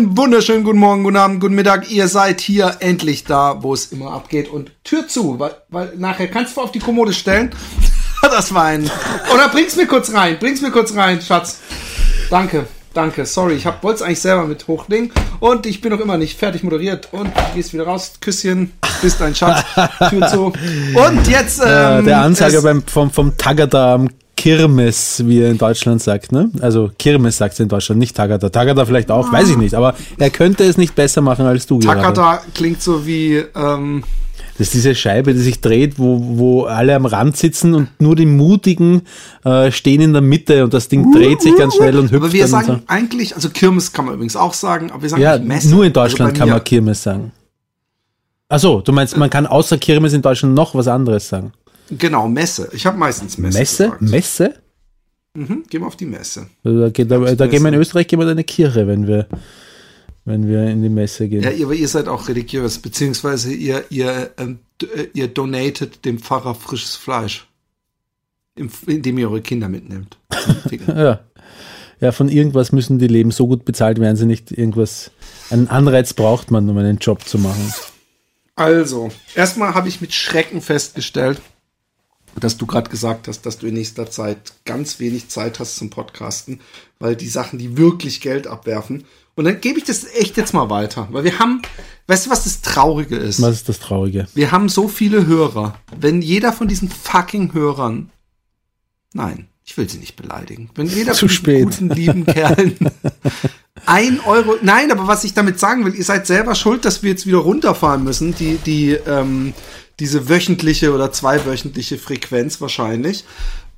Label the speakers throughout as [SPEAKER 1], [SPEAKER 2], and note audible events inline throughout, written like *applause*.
[SPEAKER 1] Einen wunderschönen guten Morgen, guten Abend, guten Mittag. Ihr seid hier endlich da, wo es immer abgeht. Und Tür zu, weil, weil nachher kannst du auf die Kommode stellen. *laughs* Das war ein. Oder bring's mir kurz rein. Bring's mir kurz rein, Schatz. Danke, danke. Sorry, ich wollte es eigentlich selber mit hochlegen. Und ich bin noch immer nicht fertig moderiert. Und du gehst wieder raus. Küsschen, bist ein Schatz. Tür zu. *laughs* Und jetzt.
[SPEAKER 2] Äh,
[SPEAKER 1] Ähm,
[SPEAKER 2] der Ansager
[SPEAKER 1] es-
[SPEAKER 2] beim, vom, vom Tagada am Kirmes, wie er in Deutschland sagt, ne? Also Kirmes sagt er in Deutschland, nicht Tagada. Tagada vielleicht auch, weiß ich nicht, aber er könnte es nicht besser machen als du gerade.
[SPEAKER 1] Takata klingt so wie. Ähm,
[SPEAKER 2] Das ist diese Scheibe, die sich dreht, wo, wo alle am Rand sitzen und nur die Mutigen äh, stehen in der Mitte und das Ding dreht sich ganz schnell und hüpft
[SPEAKER 1] aber wir sagen eigentlich, also Kirmes kann man übrigens auch sagen, aber wir
[SPEAKER 2] so.
[SPEAKER 1] sagen
[SPEAKER 2] Ja,
[SPEAKER 1] Messe.
[SPEAKER 2] nur in
[SPEAKER 1] Also
[SPEAKER 2] Deutschland
[SPEAKER 1] bei
[SPEAKER 2] kann man Kirmes sagen. Achso, du meinst, man kann außer Kirmes in Deutschland noch was anderes sagen.
[SPEAKER 1] Genau, Messe. Ich habe meistens Messe.
[SPEAKER 2] Messe?
[SPEAKER 1] gesagt.
[SPEAKER 2] Messe?
[SPEAKER 1] Mhm, gehen wir auf die Messe.
[SPEAKER 2] Also da geht, da, da gehen wir in
[SPEAKER 1] Messe.
[SPEAKER 2] Österreich gehen wir in eine Kirche, wenn wir, wenn wir in die Messe gehen.
[SPEAKER 1] Ja, ihr, aber ihr seid auch religiös, beziehungsweise ihr, ihr, ähm, äh, ihr donatet dem Pfarrer frisches Fleisch. Indem ihr eure Kinder mitnehmt. *laughs*
[SPEAKER 2] Ja. ja, von irgendwas müssen die leben. So gut bezahlt werden sie nicht. Irgendwas, einen Anreiz braucht man, um einen Job zu machen.
[SPEAKER 1] Also, erstmal habe ich mit Schrecken festgestellt, dass du gerade gesagt hast, dass du in nächster Zeit ganz wenig Zeit hast zum Podcasten, weil die Sachen, die wirklich Geld abwerfen. Und dann gebe ich das echt jetzt mal weiter, weil wir haben, weißt du, was das Traurige ist?
[SPEAKER 2] Was ist das Traurige?
[SPEAKER 1] Wir haben so viele Hörer. Wenn jeder von diesen fucking Hörern, nein, ich will sie nicht beleidigen. Wenn jeder
[SPEAKER 2] Zu
[SPEAKER 1] von diesen
[SPEAKER 2] spät.
[SPEAKER 1] guten, lieben Kerlen *laughs* ein Euro, nein, aber was ich damit sagen will, ihr seid selber schuld, dass wir jetzt wieder runterfahren müssen, die, die, ähm, diese wöchentliche oder zweiwöchentliche Frequenz wahrscheinlich.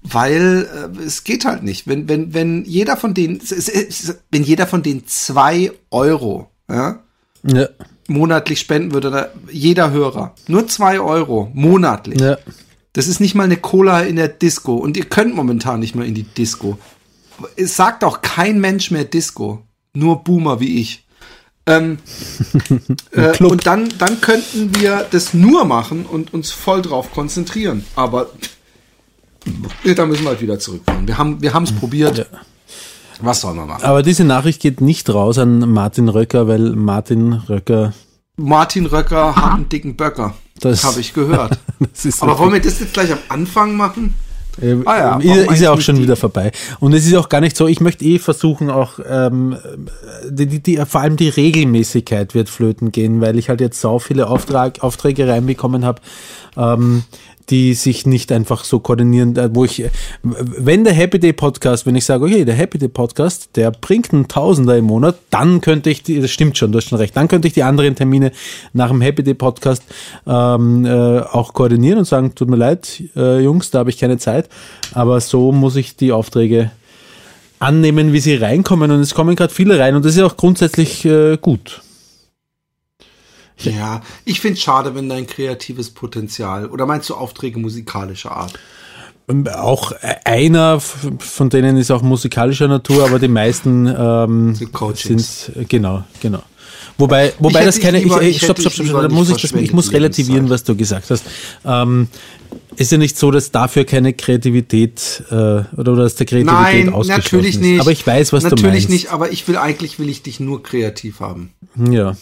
[SPEAKER 1] Weil äh, es geht halt nicht. Wenn, wenn, wenn jeder von denen, wenn jeder von denen zwei Euro, ja,
[SPEAKER 2] Ja,
[SPEAKER 1] monatlich spenden würde, jeder Hörer. Nur zwei Euro monatlich.
[SPEAKER 2] ja.
[SPEAKER 1] Das ist nicht mal eine Cola in der Disco. Und ihr könnt momentan nicht mal in die Disco. Es sagt auch kein Mensch mehr Disco. Nur Boomer wie ich. Ähm, *laughs* äh, und dann, dann könnten wir das nur machen und uns voll drauf konzentrieren. Aber ja, da müssen wir halt wieder zurückfahren. Wir haben wir es probiert. Was soll man machen?
[SPEAKER 2] Aber diese Nachricht geht nicht raus an Martin Röcker, weil Martin Röcker,
[SPEAKER 1] Martin Röcker hat einen dicken Böcker.
[SPEAKER 2] Das-
[SPEAKER 1] Das habe ich gehört. *laughs*
[SPEAKER 2] das ist
[SPEAKER 1] Aber wollen wir das jetzt gleich am Anfang machen?
[SPEAKER 2] Äh,
[SPEAKER 1] Ah ja,
[SPEAKER 2] ist, ja auch schon
[SPEAKER 1] die-
[SPEAKER 2] wieder vorbei. Und es ist auch gar nicht so, ich möchte eh versuchen, auch ähm, die, die, die, vor allem die Regelmäßigkeit wird flöten gehen, weil ich halt jetzt so viele Auftrag, Aufträge reinbekommen habe, ähm, die sich nicht einfach so koordinieren, wo ich, wenn der Happy Day Podcast, wenn ich sage, okay, der Happy Day Podcast, der bringt einen Tausender im Monat, dann könnte ich, die, das stimmt schon, du hast schon recht, dann könnte ich die anderen Termine nach dem Happy Day Podcast ähm, äh, auch koordinieren und sagen, tut mir leid, äh, Jungs, da habe ich keine Zeit, aber so muss ich die Aufträge annehmen, wie sie reinkommen und es kommen gerade viele rein und das ist auch grundsätzlich äh, gut.
[SPEAKER 1] Ja, ich finde es schade, wenn dein kreatives Potenzial oder meinst du Aufträge musikalischer Art?
[SPEAKER 2] Ähm, Auch einer von denen ist auch musikalischer Natur, aber die meisten ähm,
[SPEAKER 1] Sind
[SPEAKER 2] äh, genau, genau. Wobei, wobei das keine,
[SPEAKER 1] lieber-
[SPEAKER 2] ich,
[SPEAKER 1] ich
[SPEAKER 2] ich, stopp, stopp, stopp,
[SPEAKER 1] lieber
[SPEAKER 2] da muss ich das, ich muss relativieren, was du gesagt hast. Ähm, ist ja nicht so, dass dafür keine Kreativität äh, oder, oder dass der Kreativität
[SPEAKER 1] Nein,
[SPEAKER 2] ausgeschlossen
[SPEAKER 1] natürlich
[SPEAKER 2] ist.
[SPEAKER 1] nicht.
[SPEAKER 2] Aber ich weiß, was
[SPEAKER 1] natürlich
[SPEAKER 2] du meinst.
[SPEAKER 1] nicht, aber ich will eigentlich, will ich dich nur kreativ haben.
[SPEAKER 2] Ja.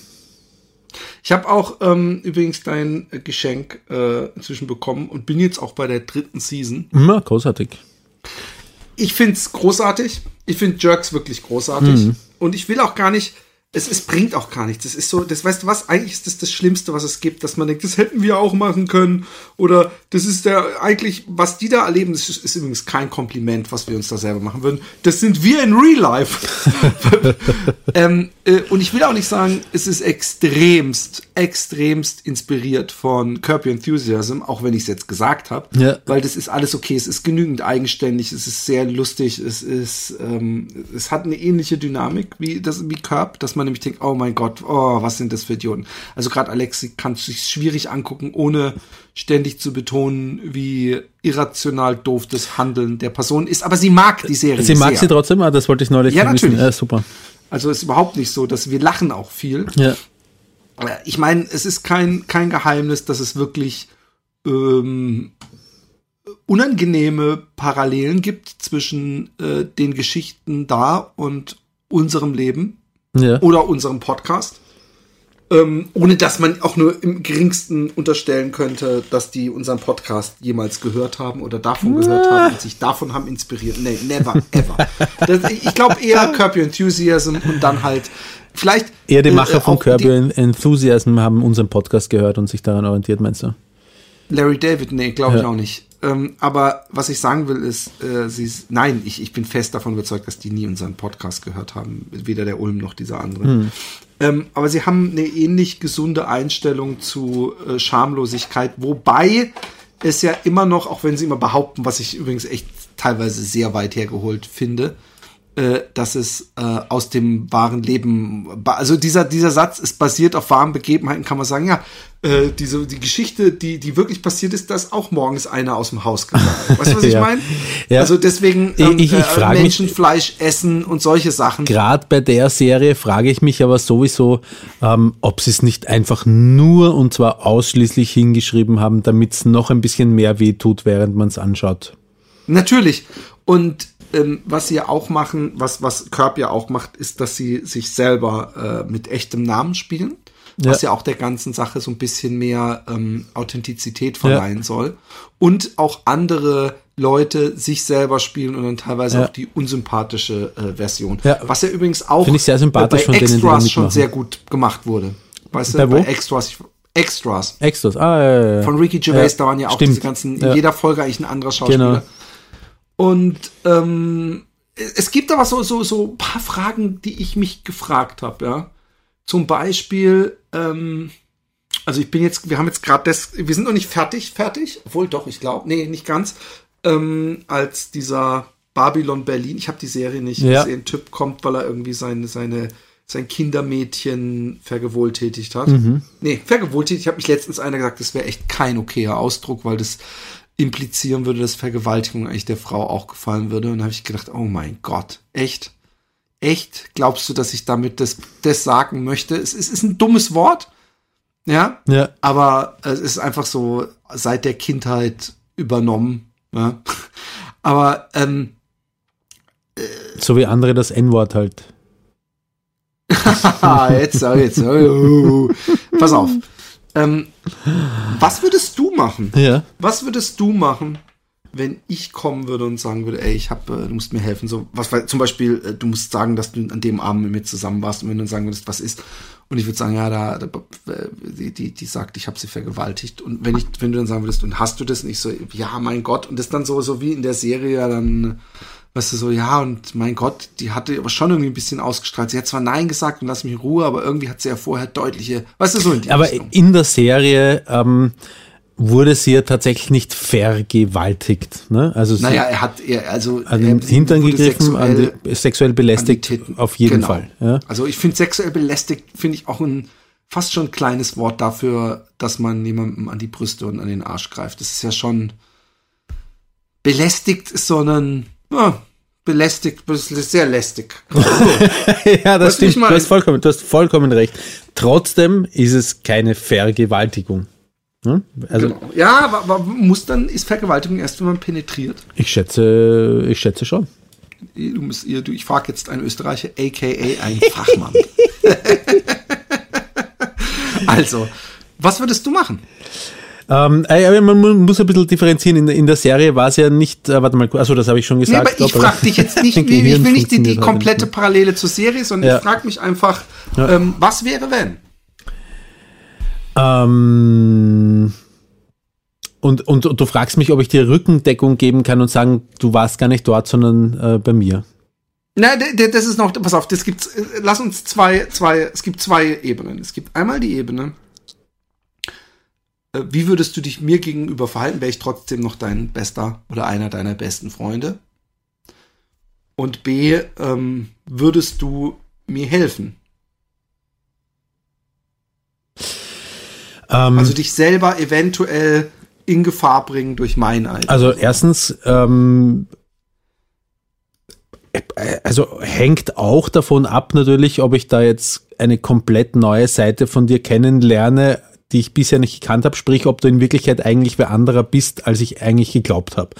[SPEAKER 1] Ich habe auch ähm, übrigens dein äh, Geschenk äh, inzwischen bekommen und bin jetzt auch bei der dritten Season.
[SPEAKER 2] Ja, großartig.
[SPEAKER 1] Ich find's großartig. Ich find Jerks wirklich großartig. Und ich will auch gar nicht, es, es bringt auch gar nichts. Das ist so, das weißt du was, eigentlich ist das das Schlimmste, was es gibt, dass man denkt, das hätten wir auch machen können. Oder das ist der, eigentlich, was die da erleben, das ist, ist übrigens kein Kompliment, was wir uns da selber machen würden. Das sind wir in Real Life. *laughs* ähm, äh, und ich will auch nicht sagen, es ist extremst, extremst inspiriert von Curb Your Enthusiasm, auch wenn ich es jetzt gesagt habe.
[SPEAKER 2] Ja.
[SPEAKER 1] Weil das ist alles okay, es ist genügend eigenständig, es ist sehr lustig, es ist, ähm, es hat eine ähnliche Dynamik wie das wie Curb, dass man nämlich denkt, oh mein Gott, oh, was sind das für Idioten. Also gerade Alexi kann sich schwierig angucken, ohne ständig zu betonen, wie irrational doof das Handeln der Person ist. Aber sie mag die Serie
[SPEAKER 2] Sie mag
[SPEAKER 1] sehr.
[SPEAKER 2] sie trotzdem, ah, das wollte ich neulich
[SPEAKER 1] Ja,
[SPEAKER 2] wissen.
[SPEAKER 1] natürlich.
[SPEAKER 2] Ja, super.
[SPEAKER 1] Also ist überhaupt nicht so, dass wir lachen auch viel.
[SPEAKER 2] Ja.
[SPEAKER 1] Ich meine, es ist kein, kein Geheimnis, dass es wirklich ähm, unangenehme Parallelen gibt zwischen äh, den Geschichten da und unserem Leben
[SPEAKER 2] Ja.
[SPEAKER 1] oder unserem Podcast. Ähm, ohne dass man auch nur im geringsten unterstellen könnte, dass die unseren Podcast jemals gehört haben oder davon gehört haben und sich davon haben inspiriert. Nee, never, ever. *laughs* Das, ich glaube eher Curb Your Enthusiasm und dann halt vielleicht.
[SPEAKER 2] Eher die
[SPEAKER 1] äh,
[SPEAKER 2] Macher von
[SPEAKER 1] auch
[SPEAKER 2] Curb Your Enthusiasm haben unseren Podcast gehört und sich daran orientiert, meinst du?
[SPEAKER 1] Larry David, nee, glaube ich
[SPEAKER 2] Ja.
[SPEAKER 1] auch nicht. Ähm, aber was ich sagen will, ist, äh, sie ist, nein, ich, ich bin fest davon überzeugt, dass die nie unseren Podcast gehört haben. Weder der Ulm noch dieser andere.
[SPEAKER 2] Hm.
[SPEAKER 1] Ähm, aber sie haben eine ähnlich gesunde Einstellung zu äh, Schamlosigkeit, wobei es ja immer noch, auch wenn sie immer behaupten, was ich übrigens echt teilweise sehr weit hergeholt finde, äh, dass es äh, aus dem wahren Leben, also dieser, dieser Satz ist basiert auf wahren Begebenheiten, kann man sagen, ja, äh, diese, die Geschichte, die, die wirklich passiert ist, dass auch morgens einer aus dem Haus gegangen ist. *laughs* Weißt du, was ich
[SPEAKER 2] Ja.
[SPEAKER 1] meine?
[SPEAKER 2] Ja.
[SPEAKER 1] Also deswegen
[SPEAKER 2] Ich- ich- ich
[SPEAKER 1] äh,
[SPEAKER 2] frag mich-
[SPEAKER 1] Menschenfleisch essen und solche Sachen.
[SPEAKER 2] Gerade bei der Serie frage ich mich aber sowieso, ähm, ob sie es nicht einfach nur und zwar ausschließlich hingeschrieben haben, damit es noch ein bisschen mehr weh tut, während man es anschaut.
[SPEAKER 1] Natürlich. Und ähm, was sie ja auch machen, was, was Curb ja auch macht, ist, dass sie sich selber äh, mit echtem Namen spielen. Was ja. auch der ganzen Sache so ein bisschen mehr ähm, Authentizität verleihen soll. Und auch andere Leute sich selber spielen und dann teilweise
[SPEAKER 2] Ja.
[SPEAKER 1] auch die unsympathische äh, Version.
[SPEAKER 2] Ja.
[SPEAKER 1] Was ja übrigens auch
[SPEAKER 2] Finde ich sehr sympathisch
[SPEAKER 1] äh,
[SPEAKER 2] von
[SPEAKER 1] bei
[SPEAKER 2] denen,
[SPEAKER 1] Extras schon
[SPEAKER 2] mitmachen.
[SPEAKER 1] sehr gut gemacht wurde. Weißt
[SPEAKER 2] Bei
[SPEAKER 1] du,
[SPEAKER 2] wo?
[SPEAKER 1] bei Extras. Ich, Extras.
[SPEAKER 2] Extras, ah, ja, ja, ja.
[SPEAKER 1] Von Ricky Gervais,
[SPEAKER 2] Ja,
[SPEAKER 1] da waren ja auch
[SPEAKER 2] stimmt.
[SPEAKER 1] diese ganzen, in
[SPEAKER 2] Ja.
[SPEAKER 1] jeder Folge eigentlich ein anderer Schauspieler.
[SPEAKER 2] Genau.
[SPEAKER 1] Und ähm, es gibt aber so, so, so ein paar Fragen, die ich mich gefragt habe, ja. Zum Beispiel, ähm, also ich bin jetzt, wir haben jetzt gerade das, wir sind noch nicht fertig, fertig, obwohl doch, ich glaube, nee, nicht ganz, ähm, als dieser Babylon Berlin, ich habe die Serie nicht
[SPEAKER 2] Ja.
[SPEAKER 1] gesehen, Typ kommt, weil er irgendwie seine, seine, sein Kindermädchen vergewalttätigt hat.
[SPEAKER 2] Mhm.
[SPEAKER 1] Nee, vergewalttätigt, ich habe mich letztens einer gesagt, das wäre echt kein okayer Ausdruck, weil das implizieren würde, dass Vergewaltigung eigentlich der Frau auch gefallen würde. Und da habe ich gedacht, oh mein Gott, echt? Echt? Glaubst du, dass ich damit das, das sagen möchte? Es, es ist ein dummes Wort, ja,
[SPEAKER 2] Ja.
[SPEAKER 1] aber es ist einfach so seit der Kindheit übernommen. Ja? *laughs* Aber ähm,
[SPEAKER 2] So wie andere das N-Wort halt. *laughs*
[SPEAKER 1] Ah, jetzt, jetzt, oh, oh, oh. pass auf. Ähm, was würdest du machen?
[SPEAKER 2] Ja.
[SPEAKER 1] Was würdest du machen, wenn ich kommen würde und sagen würde, ey, ich hab, äh, du musst mir helfen, so was, weil zum Beispiel, äh, du musst sagen, dass du an dem Abend mit mir zusammen warst und wenn du dann sagen würdest, was ist, und ich würde sagen, ja, da, da äh, die, die, die sagt, ich habe sie vergewaltigt und wenn ich, wenn du dann sagen würdest, und hast du das? Und ich so, ja, mein Gott, und das dann so, so wie in der Serie, ja, dann, weißt du, so, ja, und mein Gott, die hatte aber schon irgendwie ein bisschen ausgestrahlt. Sie hat zwar Nein gesagt und lass mich in Ruhe, aber irgendwie hat sie ja vorher deutliche, weißt du, so in die
[SPEAKER 2] Aber
[SPEAKER 1] Richtung.
[SPEAKER 2] in der Serie ähm, wurde sie ja tatsächlich nicht vergewaltigt. Ne? Also sie
[SPEAKER 1] Naja, er hat, er, also,
[SPEAKER 2] an den Hintern gegriffen,
[SPEAKER 1] sexuell-
[SPEAKER 2] die, sexuell belästigt, auf jeden
[SPEAKER 1] Genau.
[SPEAKER 2] Fall. Ja?
[SPEAKER 1] Also ich finde sexuell belästigt, finde ich auch ein fast schon ein kleines Wort dafür, dass man jemandem an die Brüste und an den Arsch greift. Das ist ja schon belästigt ist so ein ja, belästigt, sehr lästig. *laughs*
[SPEAKER 2] ja, das stimmt. Du hast vollkommen, du hast vollkommen recht. Trotzdem ist es keine Vergewaltigung. Hm? Also
[SPEAKER 1] Genau. Ja, aber, aber muss dann, ist Vergewaltigung erst, wenn man penetriert?
[SPEAKER 2] ich schätze, ich schätze schon.
[SPEAKER 1] Du musst, du, ich frage jetzt einen Österreicher, aka einen Fachmann. *laughs* also, was würdest du machen?
[SPEAKER 2] Ähm, äh, aber man mu- muss ein bisschen differenzieren. In, der- in der Serie war es ja nicht, äh, warte mal, also das habe ich schon
[SPEAKER 1] Nee,
[SPEAKER 2] gesagt.
[SPEAKER 1] aber ich frage dich jetzt nicht, *laughs* wie, ich will nicht die, die komplette
[SPEAKER 2] nicht
[SPEAKER 1] Parallele zur Serie, sondern
[SPEAKER 2] Ja.
[SPEAKER 1] ich frage mich einfach, ähm, was wäre wenn?
[SPEAKER 2] Ähm, und, und, und du fragst mich, ob ich dir Rückendeckung geben kann und sagen, du warst gar nicht dort, sondern äh, bei mir.
[SPEAKER 1] Na, d- das ist noch, pass auf, das gibt's, äh, lass uns zwei, zwei, es gibt zwei Ebenen. Es gibt einmal die Ebene, wie würdest du dich mir gegenüber verhalten, wäre ich trotzdem noch dein bester oder einer deiner besten Freunde? Und B, ähm, würdest du mir helfen?
[SPEAKER 2] Ähm,
[SPEAKER 1] Also dich selber eventuell in Gefahr bringen durch mein Alter.
[SPEAKER 2] Also erstens, ähm, äh, also hängt auch davon ab natürlich, ob ich da jetzt eine komplett neue Seite von dir kennenlerne, die ich bisher nicht gekannt habe, sprich, ob du in Wirklichkeit eigentlich wer anderer bist, als ich eigentlich geglaubt habe.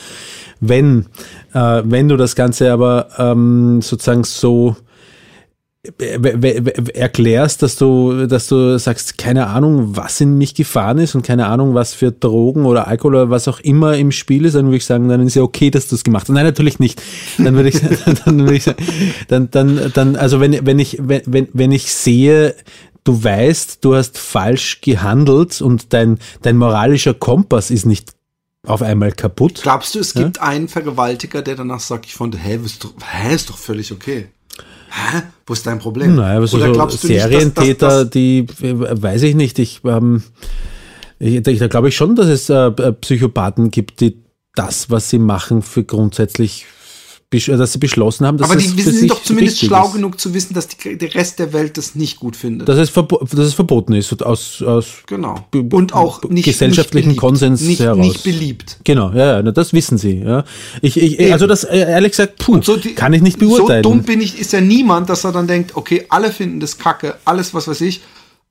[SPEAKER 2] Wenn, äh, wenn du das Ganze aber ähm, sozusagen so erklärst, dass du, dass du sagst, keine Ahnung, was in mich gefahren ist und keine Ahnung, was für Drogen oder Alkohol oder was auch immer im Spiel ist, dann würde ich sagen, dann ist ja okay, dass du es gemacht hast. Nein, natürlich nicht. Dann würde ich, *laughs* dann würde ich sagen, dann, dann, dann, also wenn, wenn ich, wenn, wenn ich sehe, du weißt, du hast falsch gehandelt und dein, dein moralischer Kompass ist nicht auf einmal kaputt.
[SPEAKER 1] Glaubst du, es gibt einen Vergewaltiger, der danach sagt, ich fand, hä, ist doch, hä, ist doch völlig okay. Hä? Wo ist dein Problem?
[SPEAKER 2] Naja, aber
[SPEAKER 1] Oder
[SPEAKER 2] so
[SPEAKER 1] glaubst du nicht, dass-
[SPEAKER 2] Serientäter,
[SPEAKER 1] dass, dass,
[SPEAKER 2] die, weiß ich nicht, ich, ähm, ich, da glaube ich schon, dass es äh, Psychopathen gibt, die das, was sie machen, für grundsätzlich, dass sie beschlossen haben, dass
[SPEAKER 1] aber die wissen, sind doch zumindest schlau
[SPEAKER 2] ist.
[SPEAKER 1] genug zu wissen, dass die, der Rest der Welt das nicht gut findet.
[SPEAKER 2] Dass es, verbo dass es verboten ist und aus, aus
[SPEAKER 1] genau. Und auch nicht
[SPEAKER 2] gesellschaftlichen
[SPEAKER 1] nicht beliebt.
[SPEAKER 2] Konsens
[SPEAKER 1] nicht,
[SPEAKER 2] heraus.
[SPEAKER 1] Nicht beliebt.
[SPEAKER 2] Genau, ja, ja, das wissen sie. Ja. Ich, ich, also das, äh, ehrlich gesagt, puh,
[SPEAKER 1] So die-
[SPEAKER 2] kann ich nicht beurteilen.
[SPEAKER 1] So dumm bin ich, ist ja niemand, dass er dann denkt, okay, alle finden das kacke, alles was weiß ich,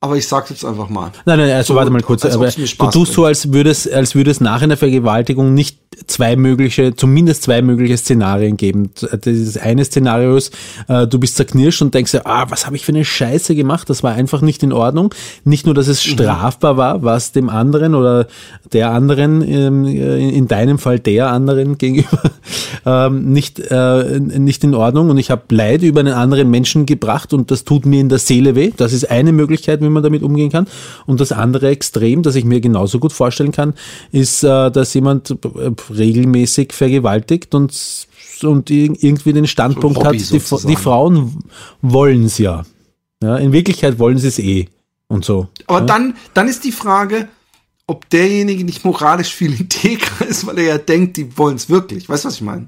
[SPEAKER 1] aber ich sag's jetzt einfach mal.
[SPEAKER 2] Nein, nein, also
[SPEAKER 1] So,
[SPEAKER 2] warte mal kurz.
[SPEAKER 1] als
[SPEAKER 2] Aber du tust so, als würde es, als würde es nach einer Vergewaltigung nicht zwei mögliche, zumindest zwei mögliche Szenarien geben. Das eine Szenario ist, äh, du bist zerknirscht und denkst dir, ah, was habe ich für eine Scheiße gemacht? Das war einfach nicht in Ordnung. Nicht nur, dass es
[SPEAKER 1] Mhm.
[SPEAKER 2] strafbar war, was dem anderen oder der anderen, ähm, äh, in deinem Fall der anderen *laughs* gegenüber, ähm, nicht, äh, nicht in Ordnung. Und ich habe Leid über einen anderen Menschen gebracht und das tut mir in der Seele weh. Das ist eine Möglichkeit, wie man damit umgehen kann. Und das andere Extrem, das ich mir genauso gut vorstellen kann, ist, äh, dass jemand äh, regelmäßig vergewaltigt und, und ir- irgendwie den Standpunkt
[SPEAKER 1] Hobby
[SPEAKER 2] hat, die, die Frauen wollen es ja. ja. In Wirklichkeit wollen sie es eh. Und so.
[SPEAKER 1] Aber
[SPEAKER 2] ja.
[SPEAKER 1] dann, dann ist die Frage, ob derjenige nicht moralisch viel *laughs* integrer ist, weil er ja denkt, die wollen es wirklich. Weißt du, was ich meine?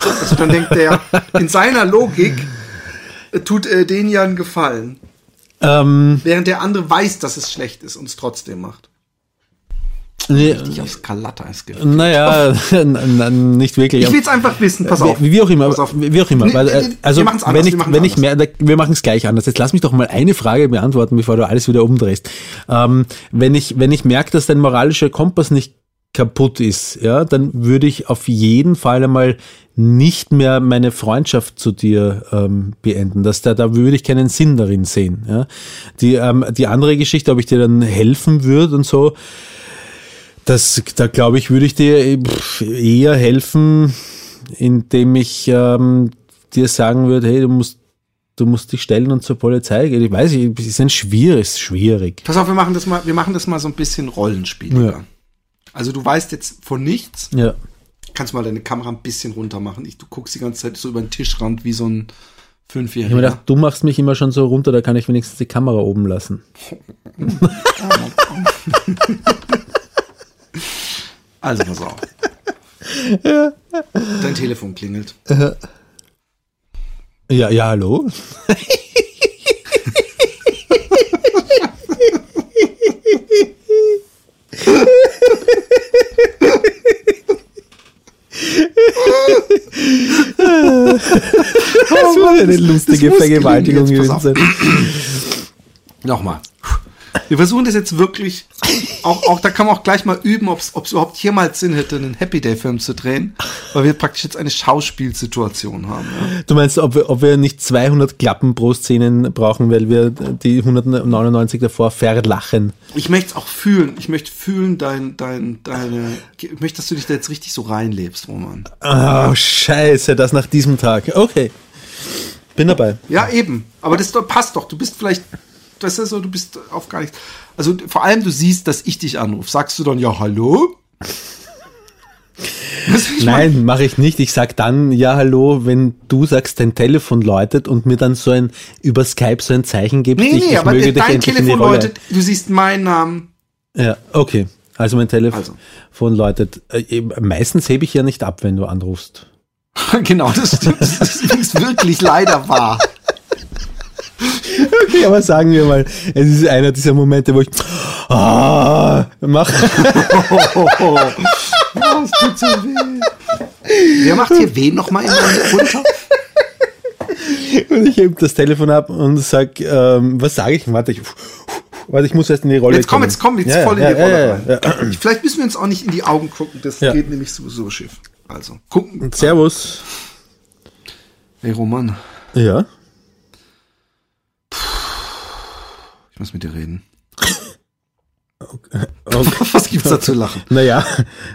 [SPEAKER 1] Also dann denkt er, in seiner Logik äh, tut er denen ja einen Gefallen,
[SPEAKER 2] Ähm,
[SPEAKER 1] während der andere weiß, dass es schlecht ist und es trotzdem macht.
[SPEAKER 2] nee,
[SPEAKER 1] Richtig aufs Kalateis gibt.
[SPEAKER 2] naja, *laughs* n- n- nicht wirklich.
[SPEAKER 1] Ich will es einfach wissen, pass auf.
[SPEAKER 2] Wie, wie auch immer,
[SPEAKER 1] Pass auf.
[SPEAKER 2] wie auch immer.
[SPEAKER 1] Nee,
[SPEAKER 2] weil, äh, also
[SPEAKER 1] wir anders,
[SPEAKER 2] wenn ich,
[SPEAKER 1] wir machen's
[SPEAKER 2] wenn ich
[SPEAKER 1] anders.
[SPEAKER 2] mehr, wir machen es gleich anders. Jetzt lass mich doch mal eine Frage beantworten, bevor du alles wieder umdrehst. Ähm, wenn ich, wenn ich merke, dass dein moralischer Kompass nicht kaputt ist, ja, dann würde ich auf jeden Fall einmal nicht mehr meine Freundschaft zu dir ähm, beenden. Das, da, da würde ich keinen Sinn darin sehen. Ja. Die, ähm, die andere Geschichte, ob ich dir dann helfen würde und so, das, da glaube ich, würde ich dir pff, eher helfen, indem ich ähm, dir sagen würde, hey, du musst, du musst dich stellen und zur Polizei gehen. Ich weiß, es ist ein schwierig, ist schwierig.
[SPEAKER 1] Pass auf, wir machen das mal, wir machen das mal so ein bisschen rollenspieliger.
[SPEAKER 2] Ja.
[SPEAKER 1] Also du weißt jetzt von nichts.
[SPEAKER 2] Ja.
[SPEAKER 1] Kannst mal deine Kamera ein bisschen runter machen. Ich, du guckst die ganze Zeit so über den Tischrand wie so ein
[SPEAKER 2] Ich habe
[SPEAKER 1] Fünfjähriger.
[SPEAKER 2] gedacht, du machst mich immer schon so runter, da kann ich wenigstens die Kamera oben lassen. *laughs*
[SPEAKER 1] Also pass auf. Dein Telefon klingelt.
[SPEAKER 2] Ja, ja, hallo? *laughs* Das war eine lustige Vergewaltigung gewesen sein. *clears throat*
[SPEAKER 1] Nochmal. Wir versuchen das jetzt wirklich, auch, auch da kann man auch gleich mal üben, ob es überhaupt jemals Sinn hätte, einen Happy Day Film zu drehen, weil wir praktisch jetzt eine Schauspielsituation haben. Ja.
[SPEAKER 2] Du meinst, ob wir, ob wir nicht 200 Klappen pro Szenen brauchen, weil wir die 199 davor verlachen?
[SPEAKER 1] Ich möchte es auch fühlen. Ich möchte fühlen, dein, dein, deine, ich möchte, dass du dich da jetzt richtig so reinlebst, Roman.
[SPEAKER 2] Oh, scheiße, das nach diesem Tag. Okay. Bin dabei.
[SPEAKER 1] Ja, eben. Aber das passt doch. Du bist vielleicht, das ist so, du bist auf gar nichts. Also vor allem, du siehst, dass ich dich anrufe. Sagst du dann, ja, hallo? Ich? *laughs*
[SPEAKER 2] Nein, mache ich nicht. Ich sag dann ja hallo, wenn du sagst, dein Telefon läutet und mir dann so ein über Skype so ein Zeichen gibst.
[SPEAKER 1] Nee,
[SPEAKER 2] ich,
[SPEAKER 1] nee,
[SPEAKER 2] ich
[SPEAKER 1] aber
[SPEAKER 2] möge dich
[SPEAKER 1] dein Telefon läutet, du siehst meinen Namen.
[SPEAKER 2] Ja, okay. Also mein Telefon
[SPEAKER 1] Also.
[SPEAKER 2] läutet. Äh, meistens hebe ich ja nicht ab, wenn du anrufst. *laughs*
[SPEAKER 1] genau, das stimmt. Das ist wirklich leider wahr.
[SPEAKER 2] Okay, aber sagen wir mal, es ist einer dieser Momente, wo ich ah, mach.
[SPEAKER 1] Oh, es tut so weh. Wer macht hier wen nochmal in meinen runter?
[SPEAKER 2] Und ich hebe das Telefon ab und sag, ähm, was sage ich? Warte, ich, warte, ich muss erst in die Rolle
[SPEAKER 1] Jetzt komm,
[SPEAKER 2] kommen.
[SPEAKER 1] jetzt komm, jetzt
[SPEAKER 2] Ja,
[SPEAKER 1] voll in
[SPEAKER 2] ja,
[SPEAKER 1] die Rolle
[SPEAKER 2] ja.
[SPEAKER 1] Vielleicht müssen wir uns auch nicht in die Augen gucken, das geht nämlich sowieso schief. Also, gucken.
[SPEAKER 2] Servus.
[SPEAKER 1] Hey Roman,
[SPEAKER 2] Ja.
[SPEAKER 1] ich muss mit dir reden.
[SPEAKER 2] Okay. *laughs*
[SPEAKER 1] Was gibt's da zu lachen?
[SPEAKER 2] Naja,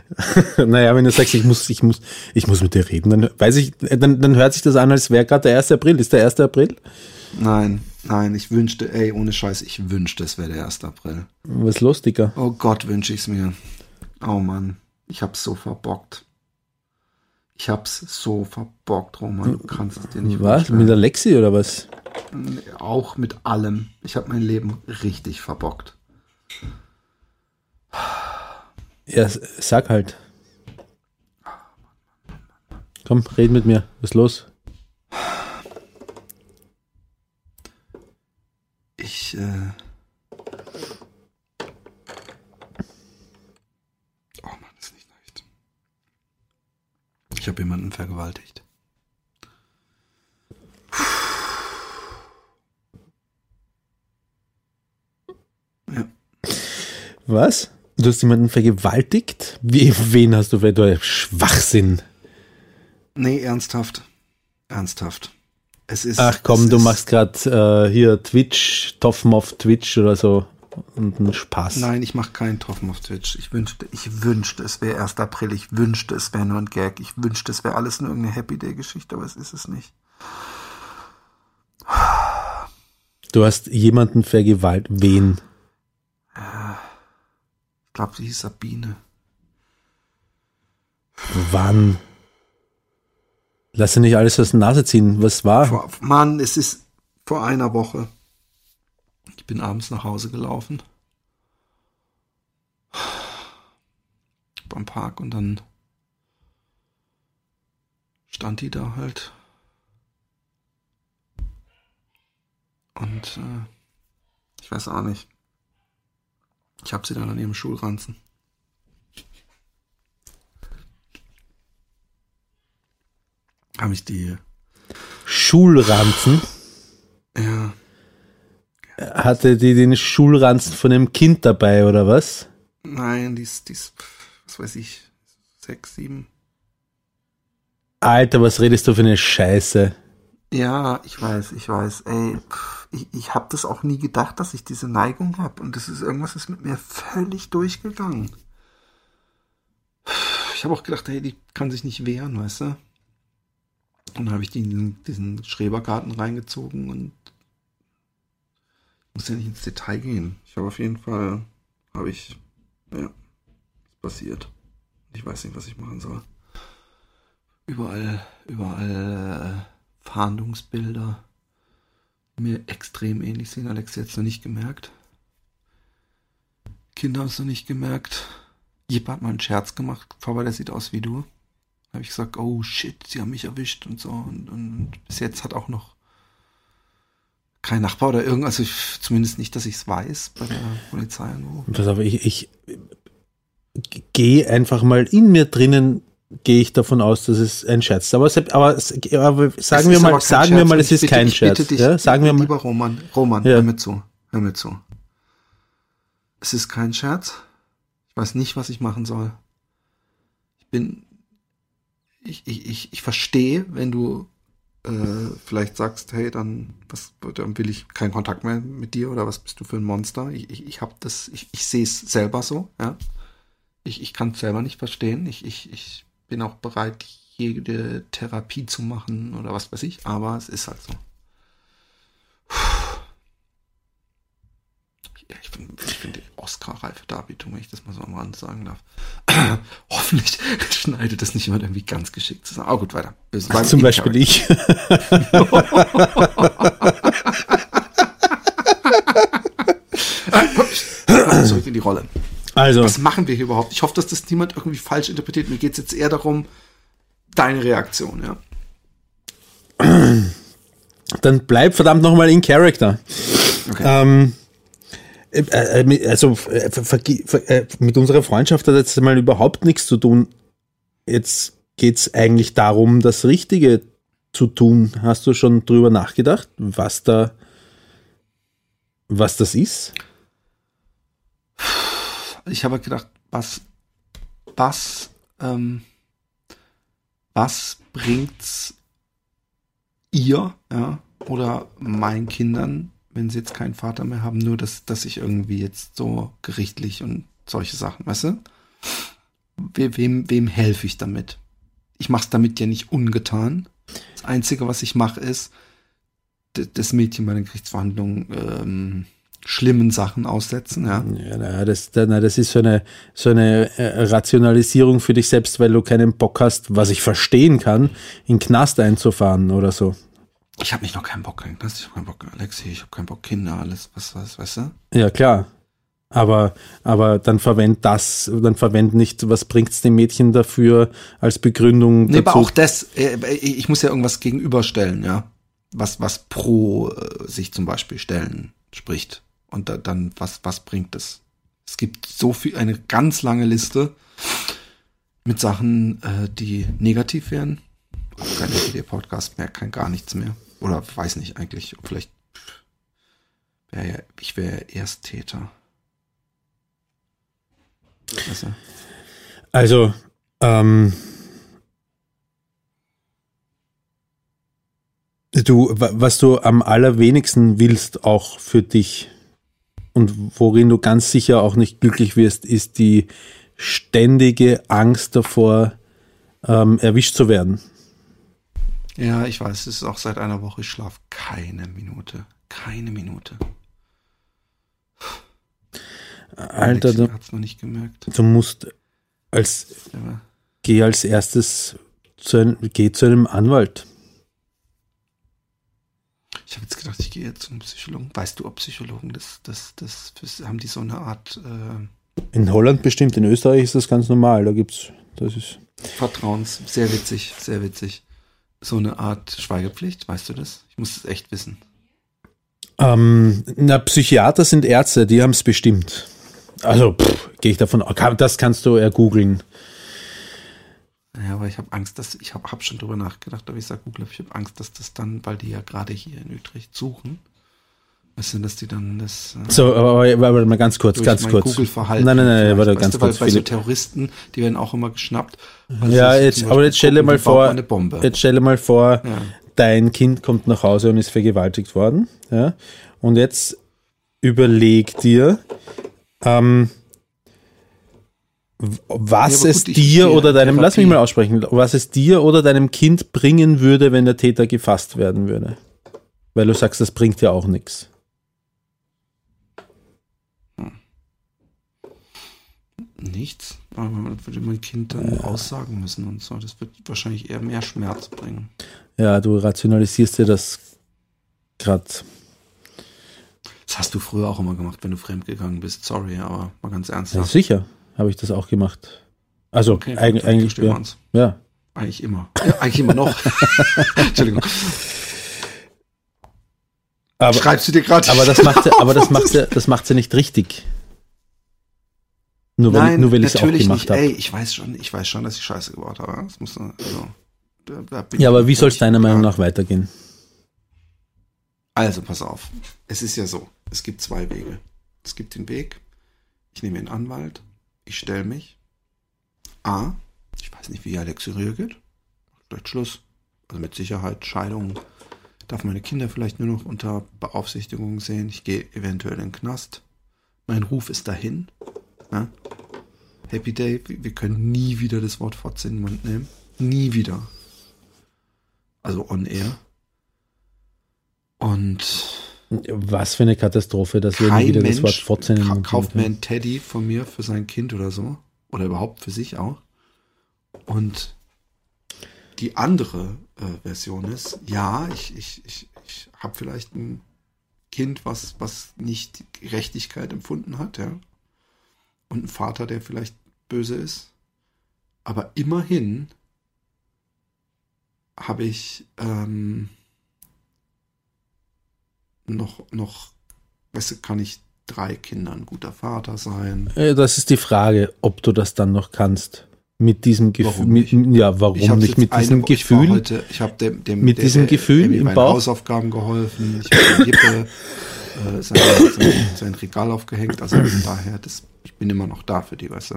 [SPEAKER 2] *laughs* naja, wenn du sagst, ich muss, ich muss, ich muss mit dir reden, dann weiß ich, dann, dann hört sich das an, als wäre gerade der 1. April. Ist der 1. April?
[SPEAKER 1] Nein, nein, ich wünschte, ey, ohne Scheiß, ich wünschte, es wäre der 1. April.
[SPEAKER 2] Was ist los, Dicker?
[SPEAKER 1] Oh Gott, wünsche ich's mir. Oh Mann, ich hab's so verbockt. Ich hab's so verbockt, Roman. Du kannst es dir nicht
[SPEAKER 2] Was?
[SPEAKER 1] vorstellen.
[SPEAKER 2] Mit der Lexi oder was?
[SPEAKER 1] Auch mit allem. Ich habe mein Leben richtig verbockt.
[SPEAKER 2] Ja, sag halt. Komm, red mit mir. Was ist los?
[SPEAKER 1] Ich, äh. Oh Mann, ist nicht leicht. Ich habe jemanden vergewaltigt. Ja.
[SPEAKER 2] Was? Du hast jemanden vergewaltigt? Wie, wen hast du für du Schwachsinn?
[SPEAKER 1] Nee, ernsthaft. Ernsthaft. Es ist.
[SPEAKER 2] Ach komm, du
[SPEAKER 1] ist,
[SPEAKER 2] machst gerade äh, hier Twitch, Toffen auf Twitch oder so. Und einen Spaß.
[SPEAKER 1] Nein, ich mache keinen Treffen auf Twitch. Ich wünschte, ich wünschte, es wäre 1. April. Ich wünschte, es wäre nur ein Gag. Ich wünschte, es wäre alles nur irgendeine Happy Day Geschichte, aber es ist es nicht.
[SPEAKER 2] Du hast jemanden vergewaltigt. Wen?
[SPEAKER 1] Ich glaube, sie hieß Sabine.
[SPEAKER 2] Wann? Lass dir nicht alles aus der Nase ziehen. Was war?
[SPEAKER 1] Vor, Mann, es ist vor einer Woche. Ich bin abends nach Hause gelaufen. Beim Park und dann stand die da halt. Und äh, ich weiß auch nicht. Ich habe sie dann an ihrem Schulranzen. Habe ich die,
[SPEAKER 2] Schulranzen.
[SPEAKER 1] ja,
[SPEAKER 2] Hatte die den Schulranzen von einem Kind dabei oder was?
[SPEAKER 1] Nein, die ist, die ist, was weiß ich, sechs, sieben.
[SPEAKER 2] Alter, was redest du für eine Scheiße?
[SPEAKER 1] Ja, ich weiß, ich weiß. Ey, ich, ich habe das auch nie gedacht, dass ich diese Neigung habe. Und das ist irgendwas ist mit mir völlig durchgegangen. Ich habe auch gedacht, hey, die kann sich nicht wehren, weißt du? Und dann habe ich die in diesen Schrebergarten reingezogen und muss ja nicht ins Detail gehen. Ich habe auf jeden Fall, habe ich, ja, ist passiert. Ich weiß nicht, was ich machen soll. Überall, überall äh, Fahndungsbilder, mir extrem ähnlich sehen. Alex hat es noch nicht gemerkt. Kinder haben es noch nicht gemerkt. Jip hat mal einen Scherz gemacht. Papa, der sieht aus wie du. Da habe ich gesagt, oh shit, sie haben mich erwischt und so. Und, und bis jetzt hat auch noch kein Nachbar oder irgendwas, also ich, zumindest nicht, dass ich es weiß, bei der Polizei irgendwo.
[SPEAKER 2] Pass auf, ich, ich gehe einfach mal in mir drinnen, gehe ich davon aus, dass es ein Scherz ist. Aber, aber, aber sagen wir mal, sagen wir
[SPEAKER 1] Scherz
[SPEAKER 2] mal,
[SPEAKER 1] und
[SPEAKER 2] es ist
[SPEAKER 1] bitte-
[SPEAKER 2] kein
[SPEAKER 1] ich bitte
[SPEAKER 2] Scherz.
[SPEAKER 1] Dich,
[SPEAKER 2] ja? Sagen wir mal.
[SPEAKER 1] Lieber Roman, Roman,
[SPEAKER 2] Ja.
[SPEAKER 1] hör mir zu, hör mir zu. Es ist kein Scherz. Ich weiß nicht, was ich machen soll. Ich bin. Ich, ich, ich, ich verstehe, wenn du äh, vielleicht sagst, hey, dann, was, dann will ich keinen Kontakt mehr mit dir oder was bist du für ein Monster? Ich, ich, ich habe das, ich, ich sehe es selber so, ja. Ich, ich kann es selber nicht verstehen. Ich, ich, ich bin auch bereit, jede Therapie zu machen oder was weiß ich, aber es ist halt so. Ja, ich finde find die Oscar-reife Darbietung, wenn ich das mal so am Rand sagen darf. *clears throat* Hoffentlich *laughs* schneidet das nicht jemand irgendwie ganz geschickt zusammen. Aber gut, weiter. Bleiben
[SPEAKER 2] Zum
[SPEAKER 1] in
[SPEAKER 2] Beispiel ich. *laughs*
[SPEAKER 1] Zurück in die Rolle.
[SPEAKER 2] Also,
[SPEAKER 1] Was machen wir hier überhaupt? Ich hoffe, dass das niemand irgendwie falsch interpretiert. Mir geht es jetzt eher darum, deine Reaktion, ja.
[SPEAKER 2] dann bleib verdammt nochmal in Character.
[SPEAKER 1] Okay.
[SPEAKER 2] Ähm, äh, äh, also äh, vergi- ver- äh, mit unserer Freundschaft hat jetzt mal überhaupt nichts zu tun. Jetzt geht's eigentlich darum, das Richtige zu tun. Hast du schon drüber nachgedacht, was da, was das ist?
[SPEAKER 1] ich habe gedacht, was, was, ähm, was bringt's ihr, ja, oder meinen Kindern, wenn sie jetzt keinen Vater mehr haben, nur dass, dass ich irgendwie jetzt so gerichtlich und solche Sachen, weißt du? We, wem, wem helfe ich damit? Ich mache es damit ja nicht ungetan. Das Einzige, was ich mache, ist, das Mädchen bei den Gerichtsverhandlungen ähm, schlimmen Sachen aussetzen, ja.
[SPEAKER 2] Ja, das, das ist so eine, so eine äh, Rationalisierung für dich selbst, weil du keinen Bock hast, was ich verstehen kann, in den Knast einzufahren oder so.
[SPEAKER 1] Ich habe nicht noch keinen Bock, Knast, ich habe keinen Bock, Alexi, ich habe keinen Bock, Kinder, alles, was, was, weißt du?
[SPEAKER 2] Ja, klar. Aber, aber dann verwend das, dann verwend nicht, was bringt's dem Mädchen dafür als Begründung
[SPEAKER 1] Nee, aber
[SPEAKER 2] dazu?
[SPEAKER 1] auch das, äh, ich muss ja irgendwas gegenüberstellen, ja. Was, was pro äh, sich zum Beispiel stellen spricht. Und da, dann, was, was bringt es? Es gibt so viel, eine ganz lange Liste mit Sachen, äh, die negativ wären. Kein Video-Podcast mehr, kein gar nichts mehr. Oder weiß nicht eigentlich, vielleicht wäre ja, ich wäre Ersttäter. Weißt du?
[SPEAKER 2] Also, ähm, du, wa- was du am allerwenigsten willst, auch für dich und worin du ganz sicher auch nicht glücklich wirst, ist die ständige Angst davor, ähm, erwischt zu werden.
[SPEAKER 1] Ja, ich weiß, es ist auch seit einer Woche. Ich schlafe keine Minute. Keine Minute.
[SPEAKER 2] Alter, du,
[SPEAKER 1] hat es noch nicht gemerkt.
[SPEAKER 2] du musst als, geh als erstes zu einem, geh zu einem Anwalt.
[SPEAKER 1] Ich habe jetzt gedacht, ich gehe jetzt zum Psychologen. Weißt du, ob Psychologen das, das, das, das haben die so eine Art äh,
[SPEAKER 2] In Holland bestimmt, in Österreich ist das ganz normal. Da gibt's, das ist.
[SPEAKER 1] Vertrauens, sehr witzig, sehr witzig. So eine Art Schweigepflicht, weißt du das? Ich muss es echt wissen.
[SPEAKER 2] Ähm, na, Psychiater sind Ärzte, die haben es bestimmt. Also, gehe ich davon aus. Das kannst du ergoogeln.
[SPEAKER 1] Ja, aber ich habe Angst, dass ich habe hab schon drüber nachgedacht, aber ich sage Google, ich habe Angst, dass das dann, weil die ja gerade hier in Utrecht suchen, weißt du, dass die dann das äh,
[SPEAKER 2] So, aber, aber, aber mal ganz kurz, ganz kurz.
[SPEAKER 1] Google-Verhalten.
[SPEAKER 2] Nein, nein, nein,
[SPEAKER 1] vielleicht,
[SPEAKER 2] warte, ganz
[SPEAKER 1] du, weil
[SPEAKER 2] kurz.
[SPEAKER 1] bei so. Terroristen, die werden auch immer geschnappt. weil
[SPEAKER 2] Ja, jetzt, aber jetzt stelle mal vor,
[SPEAKER 1] eine Bombe.
[SPEAKER 2] jetzt stelle mal vor,
[SPEAKER 1] Ja.
[SPEAKER 2] dein Kind kommt nach Hause und ist vergewaltigt worden, ja, und jetzt überleg dir, ähm, was
[SPEAKER 1] Ja,
[SPEAKER 2] es
[SPEAKER 1] gut,
[SPEAKER 2] dir oder deinem, lass mich
[SPEAKER 1] Therapie-
[SPEAKER 2] mal aussprechen, was es dir oder deinem Kind bringen würde, wenn der Täter gefasst werden würde. Weil du sagst, das bringt ja auch nichts.
[SPEAKER 1] Nichts. Aber man würde mein Kind dann aussagen müssen und so. Das wird wahrscheinlich eher mehr Schmerz bringen.
[SPEAKER 2] Ja, du rationalisierst dir das gerade.
[SPEAKER 1] Das hast du früher auch immer gemacht, wenn du fremdgegangen bist. Sorry, aber mal ganz
[SPEAKER 2] Ja,
[SPEAKER 1] ernsthaft.
[SPEAKER 2] sicher habe ich das auch gemacht. Also
[SPEAKER 1] Okay,
[SPEAKER 2] eig eigentlich, ja. ja.
[SPEAKER 1] Eigentlich immer. Ja, eigentlich immer noch. *laughs* Entschuldigung.
[SPEAKER 2] Aber,
[SPEAKER 1] Schreibst du dir gerade?
[SPEAKER 2] aber das macht ja, aber das macht ja, das macht ja nicht richtig. Nur weil,
[SPEAKER 1] Nein,
[SPEAKER 2] nur weil ich es auch
[SPEAKER 1] natürlich
[SPEAKER 2] gemacht
[SPEAKER 1] nicht.
[SPEAKER 2] habe.
[SPEAKER 1] Ey, ich weiß schon, ich weiß schon, dass ich Scheiße gebaut habe. Das muss, also, da, da
[SPEAKER 2] Ja, aber wie soll es deiner. Meinung nach weitergehen?
[SPEAKER 1] Also, pass auf. Es ist ja so, es gibt zwei Wege. Es gibt den Weg, ich nehme einen Anwalt, ich stelle mich. A, ich weiß nicht, wie Alex reagiert. Vielleicht Schluss. Also mit Sicherheit Scheidung. Darf meine Kinder vielleicht nur noch unter Beaufsichtigung sehen. Ich gehe eventuell in den Knast. Mein Ruf ist dahin. Ja? Happy Day, wir können nie wieder das Wort Fotze in den Mund nehmen. Nie wieder. Also on air. Und
[SPEAKER 2] Was für eine Katastrophe, dass wir nie wieder
[SPEAKER 1] Mensch
[SPEAKER 2] das Wort Fotze in den Mund
[SPEAKER 1] kauft mir
[SPEAKER 2] nehmen.
[SPEAKER 1] einen Teddy von mir für sein Kind oder so. Oder überhaupt für sich auch. Und die andere äh, Version ist, ja, ich, ich, ich, ich habe vielleicht ein Kind, was, was nicht Gerechtigkeit empfunden hat, ja. Und einen Vater, der vielleicht böse ist. Aber immerhin habe ich ähm, noch, noch, weißt du, kann ich drei Kindern ein guter Vater sein.
[SPEAKER 2] Äh, Das ist die Frage, ob du das dann noch kannst. Mit diesem Gefühl. Ja, warum
[SPEAKER 1] Ich
[SPEAKER 2] nicht? Mit diesem
[SPEAKER 1] Ich, war
[SPEAKER 2] Gefühl.
[SPEAKER 1] heute, ich habe dem, dem
[SPEAKER 2] Mit diesem Gefühl im Bauch?
[SPEAKER 1] Hausaufgaben geholfen. Ich habe *laughs* äh, sein, sein, sein Regal aufgehängt. Also von daher, das, ich bin immer noch da für die, weißt du.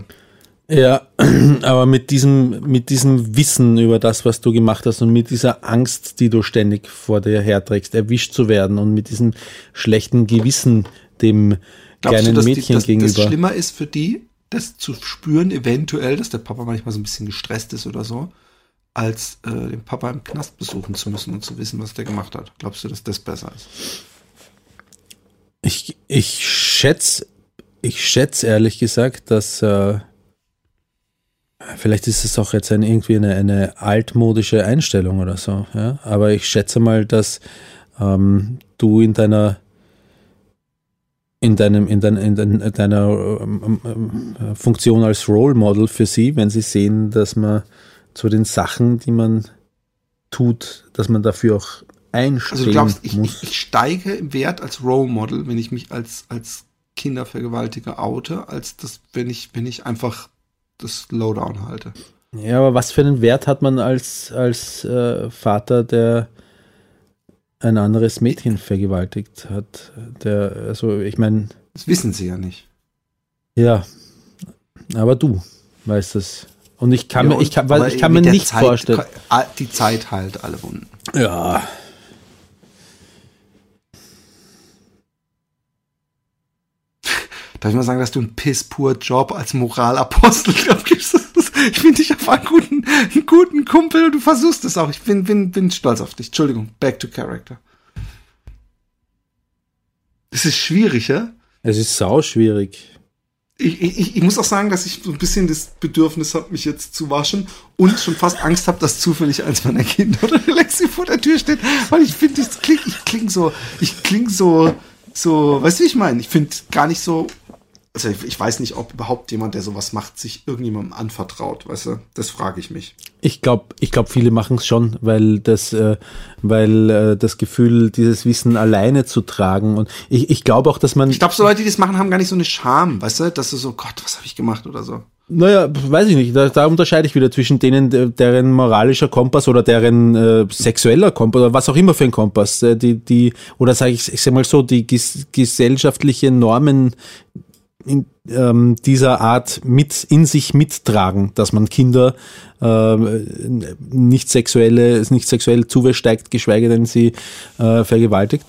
[SPEAKER 2] Ja, *clears throat* aber mit diesem, mit diesem Wissen über das, was du gemacht hast und mit dieser Angst, die du ständig vor dir herträgst, erwischt zu werden und mit diesem schlechten Gewissen dem
[SPEAKER 1] Glaubst
[SPEAKER 2] kleinen
[SPEAKER 1] du, dass die,
[SPEAKER 2] Mädchen
[SPEAKER 1] dass
[SPEAKER 2] gegenüber.
[SPEAKER 1] das schlimmer ist für die, das zu spüren, eventuell, dass der Papa manchmal so ein bisschen gestresst ist oder so, als äh, den Papa im Knast besuchen zu müssen und zu wissen, was der gemacht hat? Glaubst du, dass das besser ist?
[SPEAKER 2] Ich, ich schätze, ich schätze ehrlich gesagt, dass äh, vielleicht ist es auch jetzt ein, irgendwie eine, eine altmodische Einstellung oder so, ja. Aber ich schätze mal, dass ähm, du in deiner in deinem in, dein, in, dein, in deiner ähm, ähm, Funktion als Role Model für sie, wenn sie sehen, dass man zu den Sachen, die man tut, dass man dafür auch einstehen
[SPEAKER 1] Also du glaubst, ich, ich, ich steige im Wert als Role Model, wenn ich mich als, als Kindervergewaltiger oute, als das, wenn ich, wenn ich einfach das Lowdown halte.
[SPEAKER 2] Ja, aber was für einen Wert hat man als, als äh, Vater, der ein anderes Mädchen vergewaltigt hat? Der, also ich meine,
[SPEAKER 1] Das wissen sie ja nicht.
[SPEAKER 2] ja, aber du weißt es. Und ich kann
[SPEAKER 1] Ja,
[SPEAKER 2] mir, ich kann, weil ich kann mir nicht
[SPEAKER 1] Zeit-
[SPEAKER 2] vorstellen.
[SPEAKER 1] Die Zeit heilt alle Wunden.
[SPEAKER 2] Ja.
[SPEAKER 1] Darf ich mal sagen, dass du einen piss-pur Job als Moralapostel *laughs* abgibst? Ich finde dich auf einen guten, einen guten Kumpel und du versuchst es auch. Ich bin, bin, bin stolz auf dich. Entschuldigung, back to character. Es ist schwierig, ja?
[SPEAKER 2] Es ist sau schwierig.
[SPEAKER 1] Ich, ich, ich muss auch sagen, dass ich so ein bisschen das Bedürfnis habe, mich jetzt zu waschen und schon fast Angst habe, dass zufällig eins meiner Kinder oder der Lexi vor der Tür steht, weil ich finde, ich kling, ich kling so, ich kling so, so, weißt du, wie ich meine? Ich finde gar nicht so, also ich, weiß nicht, ob überhaupt jemand, der sowas macht, sich irgendjemandem anvertraut, weißt du? Das frage ich mich.
[SPEAKER 2] Ich glaube, ich glaub, viele machen es schon, weil das, äh, weil äh, das Gefühl, dieses Wissen alleine zu tragen und ich, ich glaube auch, dass man
[SPEAKER 1] Ich glaube, so Leute, die das machen, haben gar nicht so eine Scham, weißt du? Dass du so, Gott, was habe ich gemacht oder so.
[SPEAKER 2] Naja, weiß ich nicht. Da, da unterscheide ich wieder zwischen denen, der- deren moralischer Kompass oder deren äh, sexueller Kompass oder was auch immer für ein Kompass, äh, die, die, oder sage ich, ich sag mal so, die ges gesellschaftliche Normen in ähm, dieser Art mit in sich mittragen, dass man Kinder ähm, nicht sexuelle, nicht sexuell zuwesteigt, geschweige denn sie äh, vergewaltigt.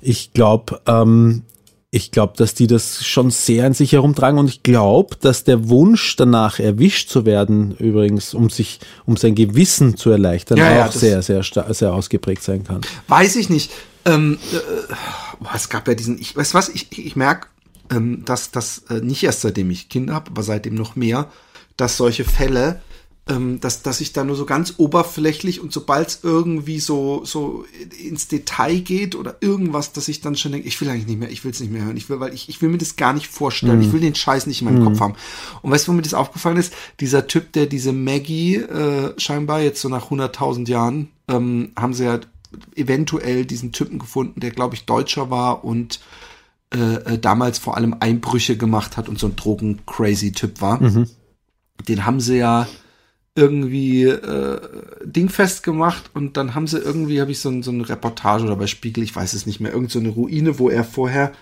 [SPEAKER 2] Ich glaube, ähm, ich glaube, dass die das schon sehr an sich herumtragen und ich glaube, dass der Wunsch danach erwischt zu werden, übrigens, um sich, um sein Gewissen zu erleichtern,
[SPEAKER 1] Ja,
[SPEAKER 2] auch
[SPEAKER 1] ja,
[SPEAKER 2] sehr, sehr, sehr ausgeprägt sein kann.
[SPEAKER 1] Weiß ich nicht. Ähm, äh, boah, es gab ja diesen, ich weiß was, ich, ich merke, ähm, dass das äh, nicht erst seitdem ich Kinder habe, aber seitdem noch mehr, dass solche Fälle, ähm, dass, dass ich da nur so ganz oberflächlich und sobald es irgendwie so, so ins Detail geht oder irgendwas, dass ich dann schon denke, ich will eigentlich nicht mehr, ich will es nicht mehr hören, ich will, weil ich, ich will mir das gar nicht vorstellen, ich will den Scheiß nicht in meinem Kopf haben. Und weißt du, wo mir das aufgefallen ist? Dieser Typ, der diese Maggie äh, scheinbar jetzt so nach 100.000 Jahren, ähm, haben sie ja eventuell diesen Typen gefunden, der glaube ich Deutscher war und äh, äh, damals vor allem Einbrüche gemacht hat und so ein Drogen-crazy-Typ war. Den haben sie ja irgendwie äh, dingfest gemacht und dann haben sie irgendwie, habe ich so, ein, so eine Reportage oder bei Spiegel, ich weiß es nicht mehr, irgend so eine Ruine, wo er vorher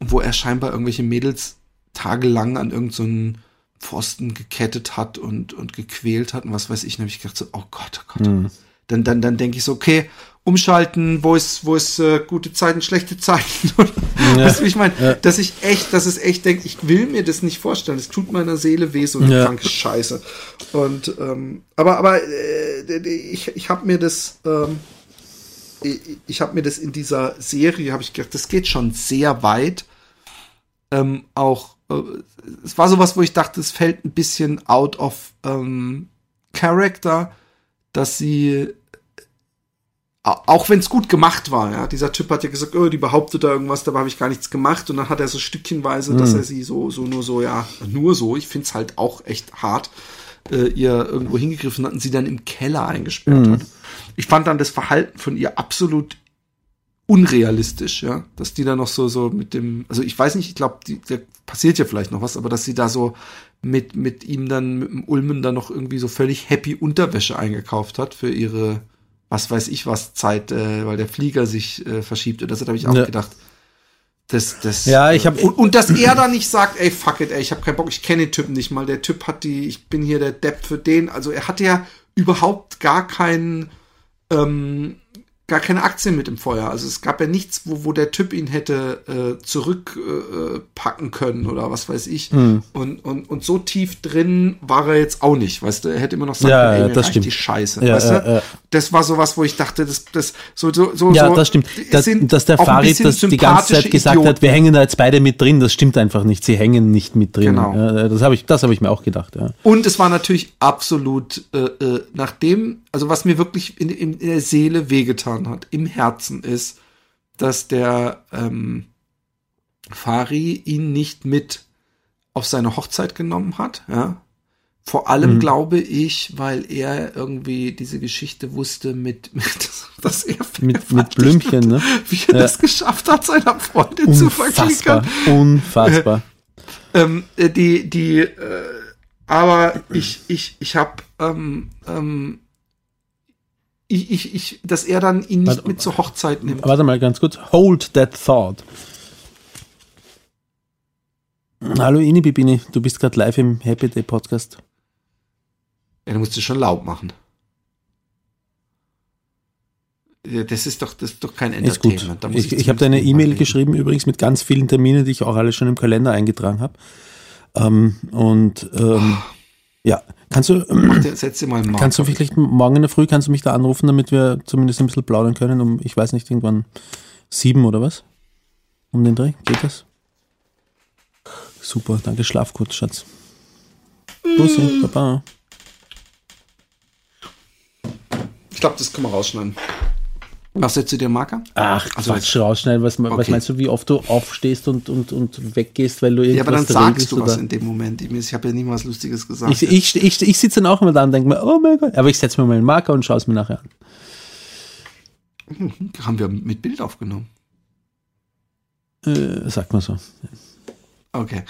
[SPEAKER 1] und wo er scheinbar irgendwelche Mädels tagelang an irgendeinen so Pfosten gekettet hat und, und gequält hat und was weiß ich. Dann habe ich gedacht so, oh Gott, oh Gott.
[SPEAKER 2] Mhm.
[SPEAKER 1] Dann, dann, dann denke ich so, okay, umschalten, wo ist, wo ist äh, gute Zeiten, schlechte Zeiten. *laughs*
[SPEAKER 2] Ja.
[SPEAKER 1] weißt du, ich meine?
[SPEAKER 2] Ja.
[SPEAKER 1] Dass ich echt, dass es echt denke, ich will mir das nicht vorstellen. Es tut meiner Seele weh, so eine
[SPEAKER 2] Ja.
[SPEAKER 1] kranke Scheiße. Und ähm, aber, aber äh, ich, ich habe mir das, ähm, ich, ich habe mir das in dieser Serie, habe ich gedacht, das geht schon sehr weit. Ähm, auch äh, es war sowas, wo ich dachte, es fällt ein bisschen out of ähm, character, dass sie au- auch wenn es gut gemacht war, ja, dieser Typ hat ja gesagt, oh, die behauptet da irgendwas, dabei habe ich gar nichts gemacht. Und dann hat er so stückchenweise, dass er sie so, so nur so, ja, nur so, ich find's halt auch echt hart, äh, ihr irgendwo hingegriffen hat und sie dann im Keller eingesperrt hat. Ich fand dann das Verhalten von ihr absolut unrealistisch, ja, dass die da noch so so mit dem, also ich weiß nicht, ich glaube, da passiert ja vielleicht noch was, aber dass sie da so mit mit ihm dann mit dem Ulmen dann noch irgendwie so völlig happy Unterwäsche eingekauft hat für ihre was weiß ich was Zeit, äh, weil der Flieger sich äh, verschiebt und das habe ich auch
[SPEAKER 2] Ja.
[SPEAKER 1] gedacht. Das, das,
[SPEAKER 2] Ja, ich hab-
[SPEAKER 1] und, und dass er da nicht sagt, ey, fuck it, ey, ich habe keinen Bock, ich kenne den Typen nicht mal. Der Typ hat die, ich bin hier der Depp für den. Also er hatte ja überhaupt gar keinen, ähm, gar keine Aktien mit im Feuer. Also es gab ja nichts, wo, wo der Typ ihn hätte äh, zurückpacken äh, können oder was weiß ich.
[SPEAKER 2] Hm.
[SPEAKER 1] Und, und, und so tief drin war er jetzt auch nicht, weißt du? Er hätte immer noch sagen
[SPEAKER 2] Ja,
[SPEAKER 1] können, ey,
[SPEAKER 2] das stimmt.
[SPEAKER 1] die Scheiße,
[SPEAKER 2] Ja,
[SPEAKER 1] weißt du?
[SPEAKER 2] ja.
[SPEAKER 1] Das war sowas, wo ich dachte, das, das, so, so, so,
[SPEAKER 2] Ja, das stimmt.
[SPEAKER 1] es
[SPEAKER 2] Dass, der Farid das die ganze Zeit gesagt hat,
[SPEAKER 1] Idioten.
[SPEAKER 2] wir hängen da jetzt beide mit drin, das stimmt einfach nicht. Sie hängen nicht mit drin.
[SPEAKER 1] Genau.
[SPEAKER 2] Das habe ich, das habe ich mir auch gedacht.
[SPEAKER 1] Und es war natürlich absolut, äh, äh, nachdem, also was mir wirklich in, in, in der Seele wehgetan hat, im Herzen ist, dass der ähm, Fari ihn nicht mit auf seine Hochzeit genommen hat. Ja? Vor allem glaube ich, weil er irgendwie diese Geschichte wusste mit, *laughs* mit dass er
[SPEAKER 2] Mit, mit Blümchen, ne?
[SPEAKER 1] wie er das geschafft hat, seiner Freundin zu
[SPEAKER 2] Unfassbar.
[SPEAKER 1] verklickern.
[SPEAKER 2] Unfassbar. *laughs*
[SPEAKER 1] ähm, äh, die, die, äh, aber ich, ich, ich hab, ähm, ähm, ich, ich, ich, dass er dann ihn nicht
[SPEAKER 2] Warte,
[SPEAKER 1] mit zur Hochzeit nimmt.
[SPEAKER 2] Warte mal ganz kurz. Hold that thought. Hallo Ini Bibini, du bist gerade live im Happy Day Podcast.
[SPEAKER 1] Ja, du musst es schon laut machen. Das ist doch, das ist doch kein
[SPEAKER 2] Ist gut.
[SPEAKER 1] Entertainment. Muss
[SPEAKER 2] Ich, ich habe deine E-Mail geschrieben, übrigens mit ganz vielen Terminen, die ich auch alle schon im Kalender eingetragen habe. Ähm, und ähm, ja, kannst du,
[SPEAKER 1] dir- Setz einen
[SPEAKER 2] kannst du vielleicht morgen in der Früh, kannst du mich da anrufen, damit wir zumindest ein bisschen plaudern können, um, ich weiß nicht, irgendwann sieben oder was? Um den Dreh, geht das? Super, danke, schlaf kurz, Schatz. Bussi, Baba.
[SPEAKER 1] Ich glaube, das können wir rausschneiden. Was setzt du dir Marker?
[SPEAKER 2] Ach,
[SPEAKER 1] Also
[SPEAKER 2] Quatsch, rausschneiden. Was, was
[SPEAKER 1] Okay.
[SPEAKER 2] meinst du, wie oft du aufstehst und, und, und weggehst, weil du
[SPEAKER 1] Ja, aber dann
[SPEAKER 2] irgendwas
[SPEAKER 1] sagst du was
[SPEAKER 2] oder?
[SPEAKER 1] in dem Moment. Ich, habe ja nie was Lustiges gesagt.
[SPEAKER 2] Ich, ich, ich, ich sitze dann auch immer da und denke mir, oh mein Gott. Aber ich setze mir mal einen Marker und schaue es mir nachher an. *laughs*
[SPEAKER 1] Haben wir mit Bild aufgenommen.
[SPEAKER 2] Äh, sagt man so.
[SPEAKER 1] Okay.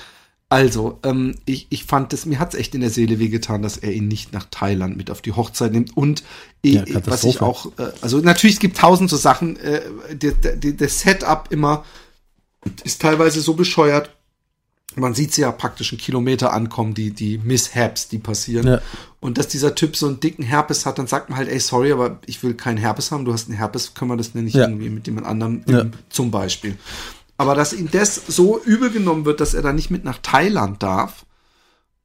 [SPEAKER 1] Also, ähm, ich, ich fand das, mir hat's echt in der Seele wehgetan, dass er ihn nicht nach Thailand mit auf die Hochzeit nimmt. Und ich,
[SPEAKER 2] Ja,
[SPEAKER 1] was
[SPEAKER 2] Katastrophe.
[SPEAKER 1] ich auch, äh, also natürlich, es gibt tausend so Sachen, äh, der Setup immer ist teilweise so bescheuert. Man sieht sie ja praktisch einen Kilometer ankommen, die, die Mishaps, die passieren.
[SPEAKER 2] Ja.
[SPEAKER 1] Und dass dieser Typ so einen dicken Herpes hat, dann sagt man halt, ey, sorry, aber ich will keinen Herpes haben, du hast einen Herpes, können wir das nicht
[SPEAKER 2] Ja.
[SPEAKER 1] irgendwie mit jemand anderem zum Beispiel. Aber dass ihm das so übel genommen wird, dass er da nicht mit nach Thailand darf.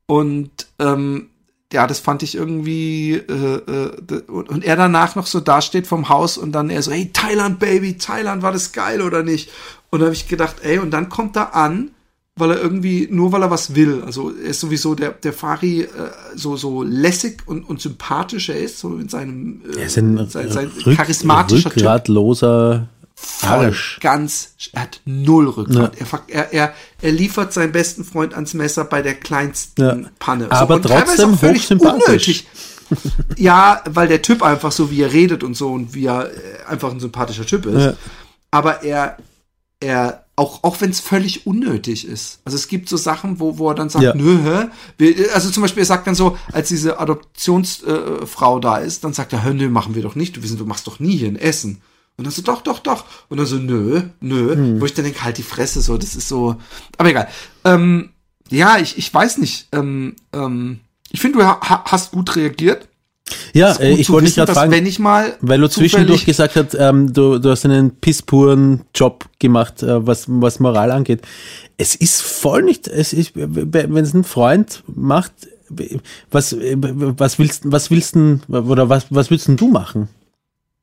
[SPEAKER 1] Und ähm, ja, das fand ich irgendwie, äh, äh, und, er danach noch so dasteht vom Haus und dann er so, hey, Thailand, Baby, Thailand, war das geil oder nicht? Und da habe ich gedacht, ey, und dann kommt er an, weil er irgendwie, nur weil er was will. Also er ist sowieso der, der Fari äh, so, so lässig und, und sympathisch er ist, so in seinem äh,
[SPEAKER 2] Er ist ein
[SPEAKER 1] sein, sein charismatischer
[SPEAKER 2] rückgratloser Arsch.
[SPEAKER 1] ganz, er hat null Rückgrat. Er, fuck- er, er, er liefert seinen besten Freund ans Messer bei der kleinsten
[SPEAKER 2] Ja.
[SPEAKER 1] Panne.
[SPEAKER 2] Aber trotzdem
[SPEAKER 1] auch völlig unnötig. ja, weil der Typ einfach so, wie er redet und so und wie er äh, einfach ein sympathischer Typ ist.
[SPEAKER 2] Ja.
[SPEAKER 1] Aber er, er, auch, auch wenn es völlig unnötig ist. Also es gibt so Sachen, wo, wo er dann sagt,
[SPEAKER 2] Ja.
[SPEAKER 1] nö, hä? Also zum Beispiel, er sagt dann so, als diese Adoptionsfrau äh, da ist, dann sagt er, hä, nö, machen wir doch nicht. Du, wissen, du machst doch nie hier ein Essen. Und dann so, doch, doch, doch. Und dann so, nö, nö.
[SPEAKER 2] Hm.
[SPEAKER 1] Wo ich dann denke, halt die Fresse, so, das ist so. Aber egal. Ähm, ja, ich, ich weiß nicht. Ähm, ähm, ich finde, du ha hast gut reagiert.
[SPEAKER 2] Ja,
[SPEAKER 1] Ist
[SPEAKER 2] äh,
[SPEAKER 1] gut
[SPEAKER 2] ich wollte dich gerade
[SPEAKER 1] dass
[SPEAKER 2] fragen,
[SPEAKER 1] wenn ich mal
[SPEAKER 2] weil du zwischendurch gesagt hast, ähm, du, du hast einen pisspuren Job gemacht, äh, was, was Moral angeht. Es ist voll nicht, es ist, wenn es ein Freund macht, was, was willst, was willst denn, oder was, was willst du machen?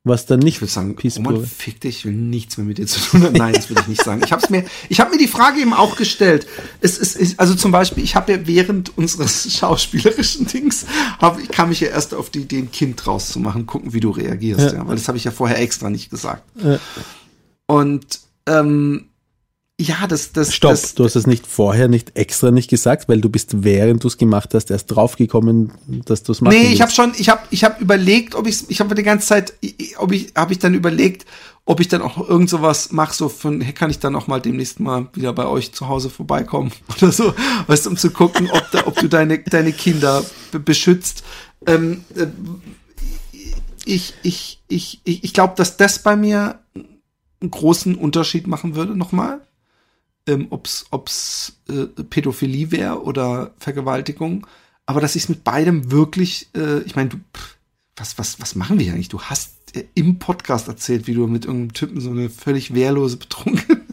[SPEAKER 2] Was dann nicht
[SPEAKER 1] Ich würde sagen,
[SPEAKER 2] pisspur
[SPEAKER 1] Roman, fick dich, ich will nichts mehr mit dir zu tun haben. Nein, das will ich nicht sagen. Ich habe mir, ich habe mir die Frage eben auch gestellt. Es ist, ist also zum Beispiel, ich habe ja während unseres *laughs* schauspielerischen Dings, hab, ich kam ich ja erst auf die Idee, ein Kind draus zu machen, gucken, wie du reagierst, ja,
[SPEAKER 2] Ja.
[SPEAKER 1] weil das habe ich ja vorher extra nicht gesagt.
[SPEAKER 2] Ja.
[SPEAKER 1] Und ähm, ja, das, das,
[SPEAKER 2] Stopp,
[SPEAKER 1] das,
[SPEAKER 2] du hast es nicht vorher nicht extra nicht gesagt, weil du bist, während du es gemacht hast, erst draufgekommen, dass du es machen
[SPEAKER 1] Nee, ich habe schon, ich habe ich hab überlegt, ob ich ich habe die ganze Zeit ob ich habe ich dann überlegt, ob ich dann auch irgend sowas mache so von hey, kann ich dann auch mal demnächst mal wieder bei euch zu Hause vorbeikommen *laughs* oder so, weißt du, um zu gucken, ob da, ob du deine deine Kinder be beschützt. Ähm, äh, ich ich ich ich, ich glaube, dass das bei mir einen großen Unterschied machen würde nochmal. Ähm, ob's ob's äh, Pädophilie wäre oder Vergewaltigung aber dass ich es mit beidem wirklich, äh, ich meine, du, pff, was, was, was machen wir eigentlich? Du hast äh, im Podcast erzählt, wie du mit irgendeinem Typen so eine völlig wehrlose betrunken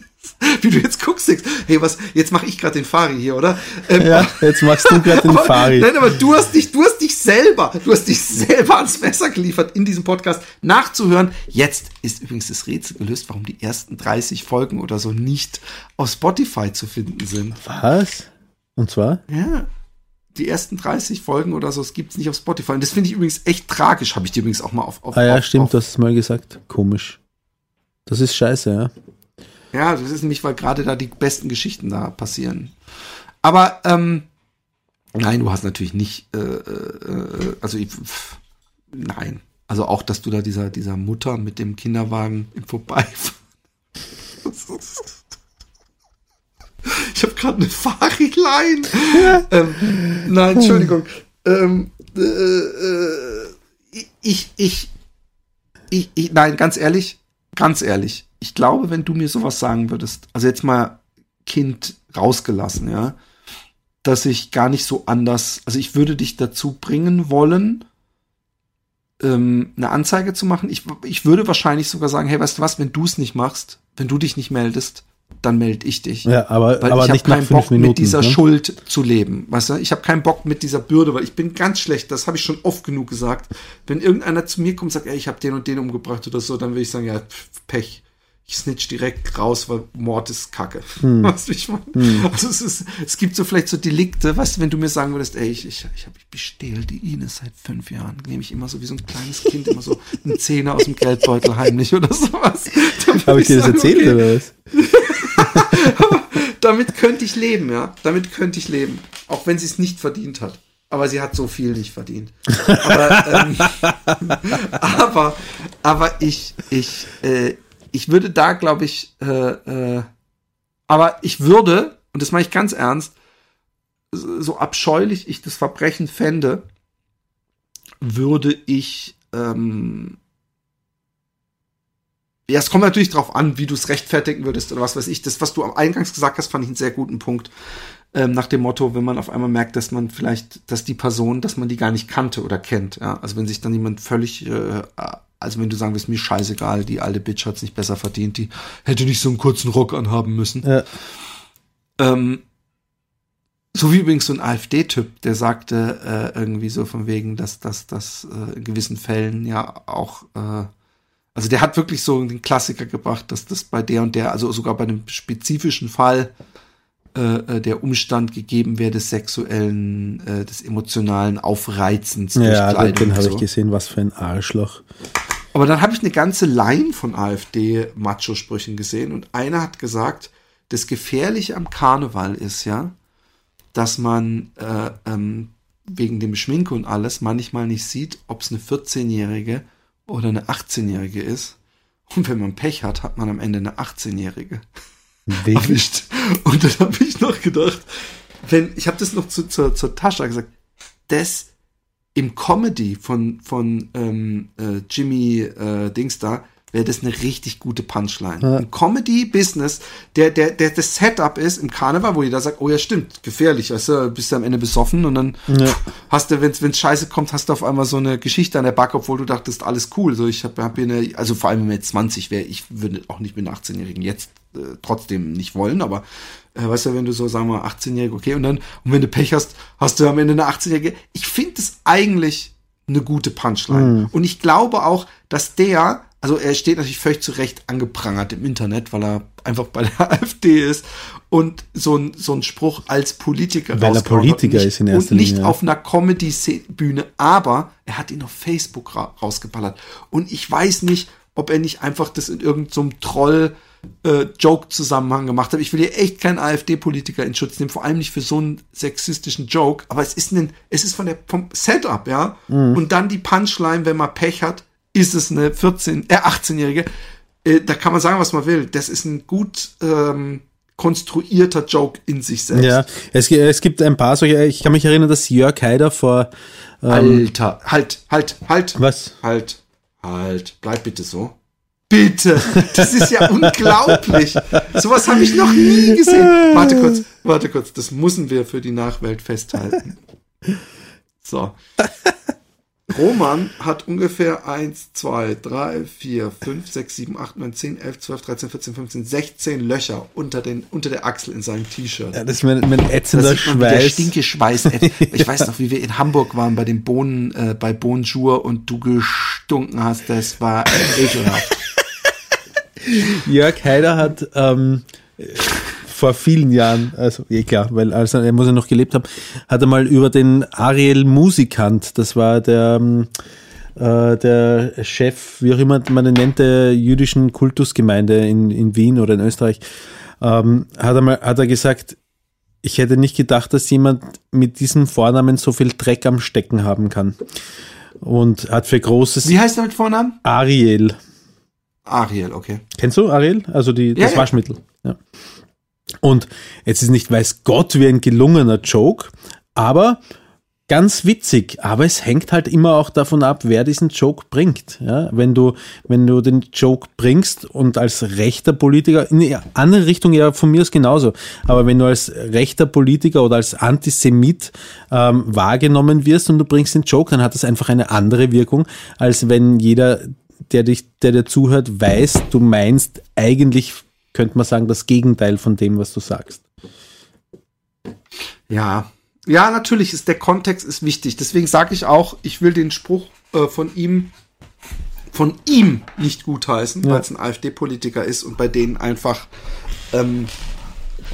[SPEAKER 1] *laughs* wie du jetzt guckst, denkst, hey, was, jetzt mache ich gerade den Fari hier, oder? Ähm,
[SPEAKER 2] Ja, jetzt machst du gerade den *laughs*
[SPEAKER 1] aber,
[SPEAKER 2] Fari.
[SPEAKER 1] Nein, aber du hast dich, du hast dich selber, du hast dich selber ans Messer geliefert, in diesem Podcast nachzuhören. Jetzt ist übrigens das Rätsel gelöst, warum die ersten 30 Folgen oder so nicht auf Spotify zu finden sind.
[SPEAKER 2] Was? Und zwar?
[SPEAKER 1] Ja. Die ersten 30 Folgen oder so, es gibt's nicht auf Spotify. Und das finde ich übrigens echt tragisch. Habe ich dir übrigens auch mal auf. auf
[SPEAKER 2] Ah ja,
[SPEAKER 1] auf,
[SPEAKER 2] stimmt,
[SPEAKER 1] Auf,
[SPEAKER 2] du hast es mal gesagt. Komisch. Das ist scheiße, ja.
[SPEAKER 1] Ja, das ist nämlich, weil gerade da die besten Geschichten da passieren. Aber, ähm, nein, du hast natürlich nicht, äh, äh, also, ich, pff, nein. Also auch, dass du da dieser, dieser Mutter mit dem Kinderwagen im Vorbeifahren. *laughs* Ich habe gerade eine Fahrradline. ähm, nein, Entschuldigung. Ähm, äh, äh, ich, ich, ich, ich, nein, ganz ehrlich, ganz ehrlich. Ich glaube, wenn du mir sowas sagen würdest, also jetzt mal Kind rausgelassen, ja, dass ich gar nicht so anders, also ich würde dich dazu bringen wollen, ähm, eine Anzeige zu machen. Ich, ich würde wahrscheinlich sogar sagen, hey, weißt du was, wenn du es nicht machst, wenn du dich nicht meldest, dann melde ich dich.
[SPEAKER 2] Ja, aber,
[SPEAKER 1] Weil
[SPEAKER 2] aber
[SPEAKER 1] ich habe
[SPEAKER 2] nach
[SPEAKER 1] keinen Bock,
[SPEAKER 2] Minuten.
[SPEAKER 1] mit dieser
[SPEAKER 2] ne?
[SPEAKER 1] Schuld zu leben. Weißt du, ich habe keinen Bock mit dieser Bürde, weil ich bin ganz schlecht, das habe ich schon oft genug gesagt. Wenn irgendeiner zu mir kommt und sagt, ey, ich habe den und den umgebracht oder so, dann will ich sagen, ja, Pech. Ich snitch direkt raus, weil Mord ist Kacke.
[SPEAKER 2] Hm. *laughs*
[SPEAKER 1] Weißt du, ich meine? Also es, ist, es gibt so vielleicht so Delikte, weißt du, wenn du mir sagen würdest, ey, ich, ich, ich, hab, ich bestehle die Ines seit fünf Jahren, nehme ich immer so wie so ein kleines Kind immer so einen Zehner aus dem Geldbeutel heimlich oder sowas. *laughs*
[SPEAKER 2] Habe ich dir das
[SPEAKER 1] sagen,
[SPEAKER 2] erzählt
[SPEAKER 1] okay,
[SPEAKER 2] oder was? *laughs*
[SPEAKER 1] damit könnte ich leben, ja. Damit könnte ich leben. Auch wenn sie es nicht verdient hat. Aber sie hat so viel nicht verdient. Aber, ähm, aber, aber ich, ich, äh, ich würde da, glaube ich, äh, äh, aber ich würde, und das meine ich ganz ernst, so abscheulich ich das Verbrechen fände, würde ich, ähm, ja, es kommt natürlich drauf an, wie du es rechtfertigen würdest oder was weiß ich. Das, was du am Eingangs gesagt hast, fand ich einen sehr guten Punkt. Ähm, nach dem Motto, wenn man auf einmal merkt, dass man vielleicht, dass die Person, dass man die gar nicht kannte oder kennt. Ja? Also wenn sich dann jemand völlig, äh, also wenn du sagen willst, mir scheißegal, die alte Bitch hat's nicht besser verdient, die hätte nicht so einen kurzen Rock anhaben müssen.
[SPEAKER 2] Ja.
[SPEAKER 1] Ähm, so wie übrigens so ein AfD-Typ, der sagte äh, irgendwie so von wegen, dass dass dass äh, in gewissen Fällen ja auch, äh, also der hat wirklich so den Klassiker gebracht, dass das bei der und der, also sogar bei einem spezifischen Fall äh, äh, der Umstand gegeben wäre des sexuellen, äh, des emotionalen Aufreizens durch
[SPEAKER 2] Ja, den,
[SPEAKER 1] Kleidung
[SPEAKER 2] den habe
[SPEAKER 1] so.
[SPEAKER 2] ich gesehen, was für ein Arschloch.
[SPEAKER 1] Aber dann habe ich eine ganze Line von AfD-Macho-Sprüchen gesehen und einer hat gesagt, das Gefährliche am Karneval ist ja, dass man äh, ähm, wegen dem Schminke und alles manchmal nicht sieht, ob es eine 14-Jährige oder eine 18-Jährige ist. Und wenn man Pech hat, hat man am Ende eine 18-Jährige
[SPEAKER 2] Wegen,
[SPEAKER 1] erwischt. Und dann habe ich noch gedacht, wenn, ich habe das noch zu, zur, zur Tascha gesagt, das im Comedy von, von ähm, äh, Jimmy äh, Dings da, wäre das eine richtig gute Punchline. Ein Comedy-Business, der, der, der das Setup ist im Karneval, wo jeder sagt, oh ja, stimmt, gefährlich, weißt du, bist du am Ende besoffen und dann hast du, wenn's, wenn's scheiße kommt, hast du auf einmal so eine Geschichte an der Backe, obwohl du dachtest, alles cool. So, ich habe hab hier eine, also vor allem, wenn man jetzt 20 wäre, ich würde auch nicht mit einem 18-Jährigen jetzt äh, trotzdem nicht wollen, aber äh, weißt du, wenn du so, sagen wir, 18-Jährige, okay, und dann, und wenn du Pech hast, hast du am Ende eine 18-Jährige. Ich finde es eigentlich eine gute Punchline. Und ich glaube auch, dass der, also er steht natürlich völlig zu Recht angeprangert im Internet, weil er einfach bei der *laughs* AfD ist und so ein, so ein Spruch als Politiker
[SPEAKER 2] Weil er Politiker
[SPEAKER 1] und nicht,
[SPEAKER 2] ist in erster
[SPEAKER 1] Und nicht
[SPEAKER 2] Linie,
[SPEAKER 1] auf einer Comedy-Bühne, aber er hat ihn auf Facebook ra rausgeballert. Und ich weiß nicht, ob er nicht einfach das in irgendeinem Troll äh, Joke-Zusammenhang gemacht hat. Ich will hier echt keinen AfD-Politiker in Schutz nehmen, vor allem nicht für so einen sexistischen Joke, aber es ist ein, es ist von der, vom Setup, ja.
[SPEAKER 2] Mhm.
[SPEAKER 1] Und dann die Punchline, wenn man Pech hat, ist es eine 14, äh, 18-Jährige. Äh, da kann man sagen, was man will. Das ist ein gut ähm, konstruierter Joke in sich selbst.
[SPEAKER 2] Ja, es, es gibt ein paar solche, ich kann mich erinnern, dass Jörg Haider vor, ähm,
[SPEAKER 1] Alter, halt, halt, halt.
[SPEAKER 2] was?
[SPEAKER 1] Halt, halt, bleib bitte so. Bitte, das ist ja unglaublich. Sowas habe ich noch nie gesehen. Warte kurz, warte kurz, das müssen wir für die Nachwelt festhalten. So. Roman hat ungefähr 1, 2, 3, 4, 5, 6, 7, 8, 9, 10, 11, 12, 13, 14, 15, 16 Löcher unter, den, unter der Achsel in seinem T-Shirt.
[SPEAKER 2] Ja, das ist mein, mein ätzender
[SPEAKER 1] man, wie der
[SPEAKER 2] Schweiß.
[SPEAKER 1] Stinkeschweiß. ey. *laughs* Ich weiß noch, wie wir in Hamburg waren bei dem Bohnen, äh, bei Bonjour und du gestunken hast. Das war ekelhaft. *laughs*
[SPEAKER 2] Jörg Haider hat ähm, vor vielen Jahren, also eh klar, weil also er muss ja noch gelebt haben, hat er mal über den Ariel Musikant, das war der ähm, äh, der Chef, wie auch immer man den nennt, der jüdischen Kultusgemeinde in, in Wien oder in Österreich, ähm, hat, er mal, hat er gesagt, ich hätte nicht gedacht, dass jemand mit diesem Vornamen so viel Dreck am Stecken haben kann. Und hat für großes
[SPEAKER 1] Wie heißt er mit Vornamen?
[SPEAKER 2] Ariel.
[SPEAKER 1] Ariel, okay.
[SPEAKER 2] Kennst du Ariel? Also die, das
[SPEAKER 1] ja.
[SPEAKER 2] Waschmittel. Ja. Und jetzt ist nicht weiß Gott wie ein gelungener Joke, aber ganz witzig. Aber es hängt halt immer auch davon ab, wer diesen Joke bringt. Ja, wenn du, wenn du den Joke bringst und als rechter Politiker, in die andere Richtung ja von mir aus genauso, aber wenn du als rechter Politiker oder als Antisemit ähm, wahrgenommen wirst und du bringst den Joke, dann hat das einfach eine andere Wirkung, als wenn jeder, der dich, der dir zuhört, weiß, du meinst eigentlich, könnte man sagen, das Gegenteil von dem, was du sagst.
[SPEAKER 1] Ja. Ja, natürlich ist der Kontext ist wichtig. Deswegen sage ich auch, ich will den Spruch äh, von ihm von ihm nicht gutheißen, weil es ein AfD-Politiker ist und bei denen einfach ähm,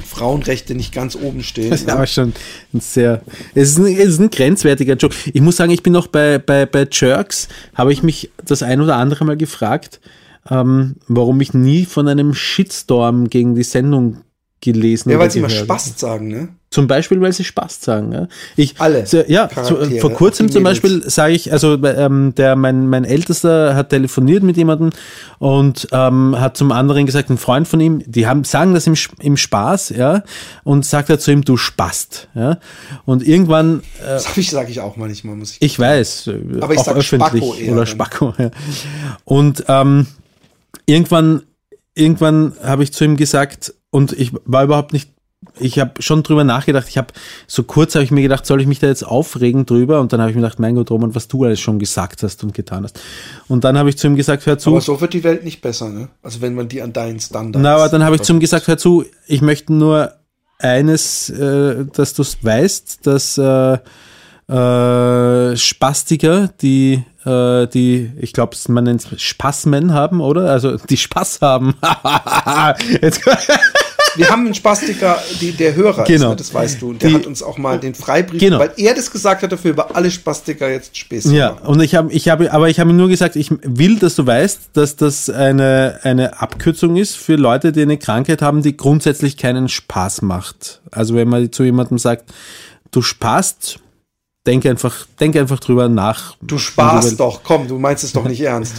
[SPEAKER 1] Frauenrechte nicht ganz oben stehen. *laughs*
[SPEAKER 2] Das ist aber schon ein sehr, es ist ein, es ist ein grenzwertiger Joke. Ich muss sagen, ich bin noch bei, bei, bei Jerks, habe ich mich das ein oder andere Mal gefragt, ähm, warum ich nie von einem Shitstorm gegen die Sendung gelesen
[SPEAKER 1] Ja,
[SPEAKER 2] oder
[SPEAKER 1] weil sie immer
[SPEAKER 2] habe.
[SPEAKER 1] Spaß sagen, ne?
[SPEAKER 2] Zum Beispiel, weil sie Spaß sagen. Ja. Ich,
[SPEAKER 1] Alle
[SPEAKER 2] so, ja, so,
[SPEAKER 1] Charaktere,
[SPEAKER 2] vor kurzem zum. Beispiel sage ich, also ähm, der mein mein Ältester hat telefoniert mit jemandem und ähm, hat zum anderen gesagt, ein Freund von ihm, die haben sagen das im, im Spaß, ja, und sagt er zu ihm, du spast, ja. Und irgendwann, äh, *laughs*
[SPEAKER 1] Das sage ich, sag ich auch manchmal, muss ich.
[SPEAKER 2] ich weiß, äh,
[SPEAKER 1] Aber ich
[SPEAKER 2] auch
[SPEAKER 1] sag
[SPEAKER 2] öffentlich
[SPEAKER 1] Spacko eher
[SPEAKER 2] oder. Spacko, ja. Und ähm, irgendwann, irgendwann habe ich zu ihm gesagt, und ich war überhaupt nicht, ich habe schon drüber nachgedacht, ich habe so kurz habe ich mir gedacht, soll ich mich da jetzt aufregen drüber? Und dann habe ich mir gedacht, mein Gott, Roman, was du alles schon gesagt hast und getan hast. Und dann habe ich zu ihm gesagt, hör zu.
[SPEAKER 1] Aber so wird die Welt nicht besser, ne? Also wenn man die an deinen Standards.
[SPEAKER 2] Na, aber dann habe ich zu ihm gesagt, hör zu, ich möchte nur eines, äh, dass du es weißt, dass äh, äh, Spastiker, die, äh, die, ich glaube, man nennt es Spasmen haben, oder? Also die Spaß haben. *laughs* Jetzt,
[SPEAKER 1] Wir haben einen Spastiker, die, der Hörer
[SPEAKER 2] Genau.
[SPEAKER 1] ist, ne? das weißt du. Und der
[SPEAKER 2] Die-
[SPEAKER 1] hat uns auch mal den Freibrief,
[SPEAKER 2] Genau.
[SPEAKER 1] weil er das gesagt hat, dafür über alle Spastiker jetzt Späße
[SPEAKER 2] ja,
[SPEAKER 1] machen.
[SPEAKER 2] und ich habe, ich habe, aber ich habe nur gesagt, ich will, dass du weißt, dass das eine, eine Abkürzung ist für Leute, die eine Krankheit haben, die grundsätzlich keinen Spaß macht. Also wenn man zu jemandem sagt, du spaßt, denk einfach, denk einfach drüber nach.
[SPEAKER 1] Du sparst doch, komm, du meinst es doch nicht *laughs* ernst.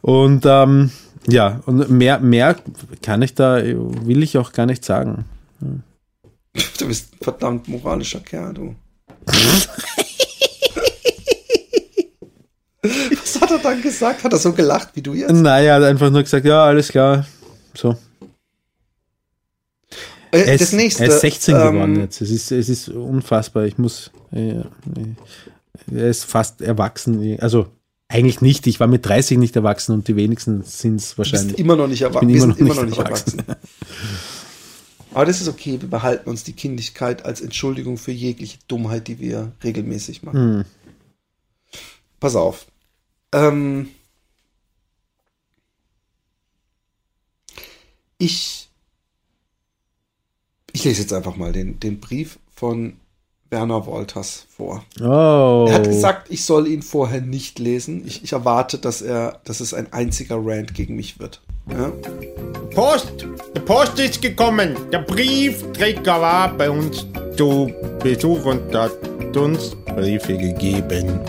[SPEAKER 2] Und ähm, ja, und mehr, mehr kann ich da, will ich auch gar nicht sagen.
[SPEAKER 1] Du bist ein verdammt moralischer Kerl, du. *laughs* Was hat er dann gesagt? Hat er so gelacht wie du jetzt?
[SPEAKER 2] Naja, er hat einfach nur gesagt, ja, alles klar. So.
[SPEAKER 1] Äh,
[SPEAKER 2] Er ist,
[SPEAKER 1] das nächste.
[SPEAKER 2] er ist 16
[SPEAKER 1] ähm,
[SPEAKER 2] geworden jetzt. Es ist, es ist unfassbar. Ich muss. Äh, er ist fast erwachsen. Also eigentlich nicht. Ich war mit 30 nicht erwachsen und die wenigsten sind es
[SPEAKER 1] Du bist
[SPEAKER 2] wahrscheinlich.
[SPEAKER 1] immer noch nicht
[SPEAKER 2] Ich
[SPEAKER 1] erwachsen.
[SPEAKER 2] bin immer noch
[SPEAKER 1] immer noch
[SPEAKER 2] nicht
[SPEAKER 1] nicht erwachsen. Aber das ist okay. Wir behalten uns die Kindigkeit als Entschuldigung für jegliche Dummheit, die wir regelmäßig machen.
[SPEAKER 2] Hm.
[SPEAKER 1] Pass auf. Ähm, ich, ich lese jetzt einfach mal den, den Brief von Werner Wolters vor.
[SPEAKER 2] Oh.
[SPEAKER 1] Er hat gesagt, ich soll ihn vorher nicht lesen. Ich, ich erwarte, dass er, dass es ein einziger Rant gegen mich wird. Ja?
[SPEAKER 3] Post! Die Post ist gekommen. Der Briefträger war bei uns zu Besuch und hat uns Briefe gegeben.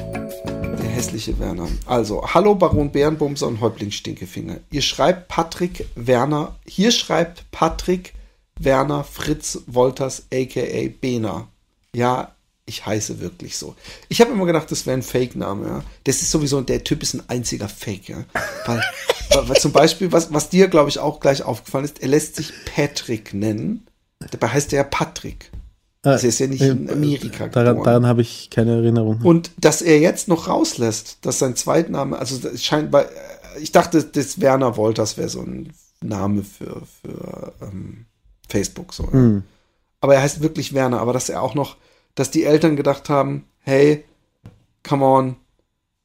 [SPEAKER 1] Der hässliche Werner. Also, hallo Baron Bärenbumser und Häuptling Stinkefinger. Ihr schreibt Patrick Werner, hier schreibt Patrick Werner Fritz Wolters aka Bena. Ja, ich heiße wirklich so. Ich habe immer gedacht, das wäre ein Fake-Name, ja. Das ist sowieso, der Typ ist ein einziger Fake, ja. Weil, *laughs* weil, zum Beispiel, was, was dir, glaube ich, auch gleich aufgefallen ist, er lässt sich Patrick nennen. Dabei heißt er ja Patrick. Also er ist ja nicht in Amerika
[SPEAKER 2] Äh, Daran, daran habe ich keine Erinnerung.
[SPEAKER 1] Und dass er jetzt noch rauslässt, dass sein Zweitname, also es scheint bei, ich dachte, das Werner Wolters wäre so ein Name für, für ähm, Facebook so. Ja. Aber er heißt wirklich Werner, aber dass er auch noch, dass die Eltern gedacht haben, hey, come on,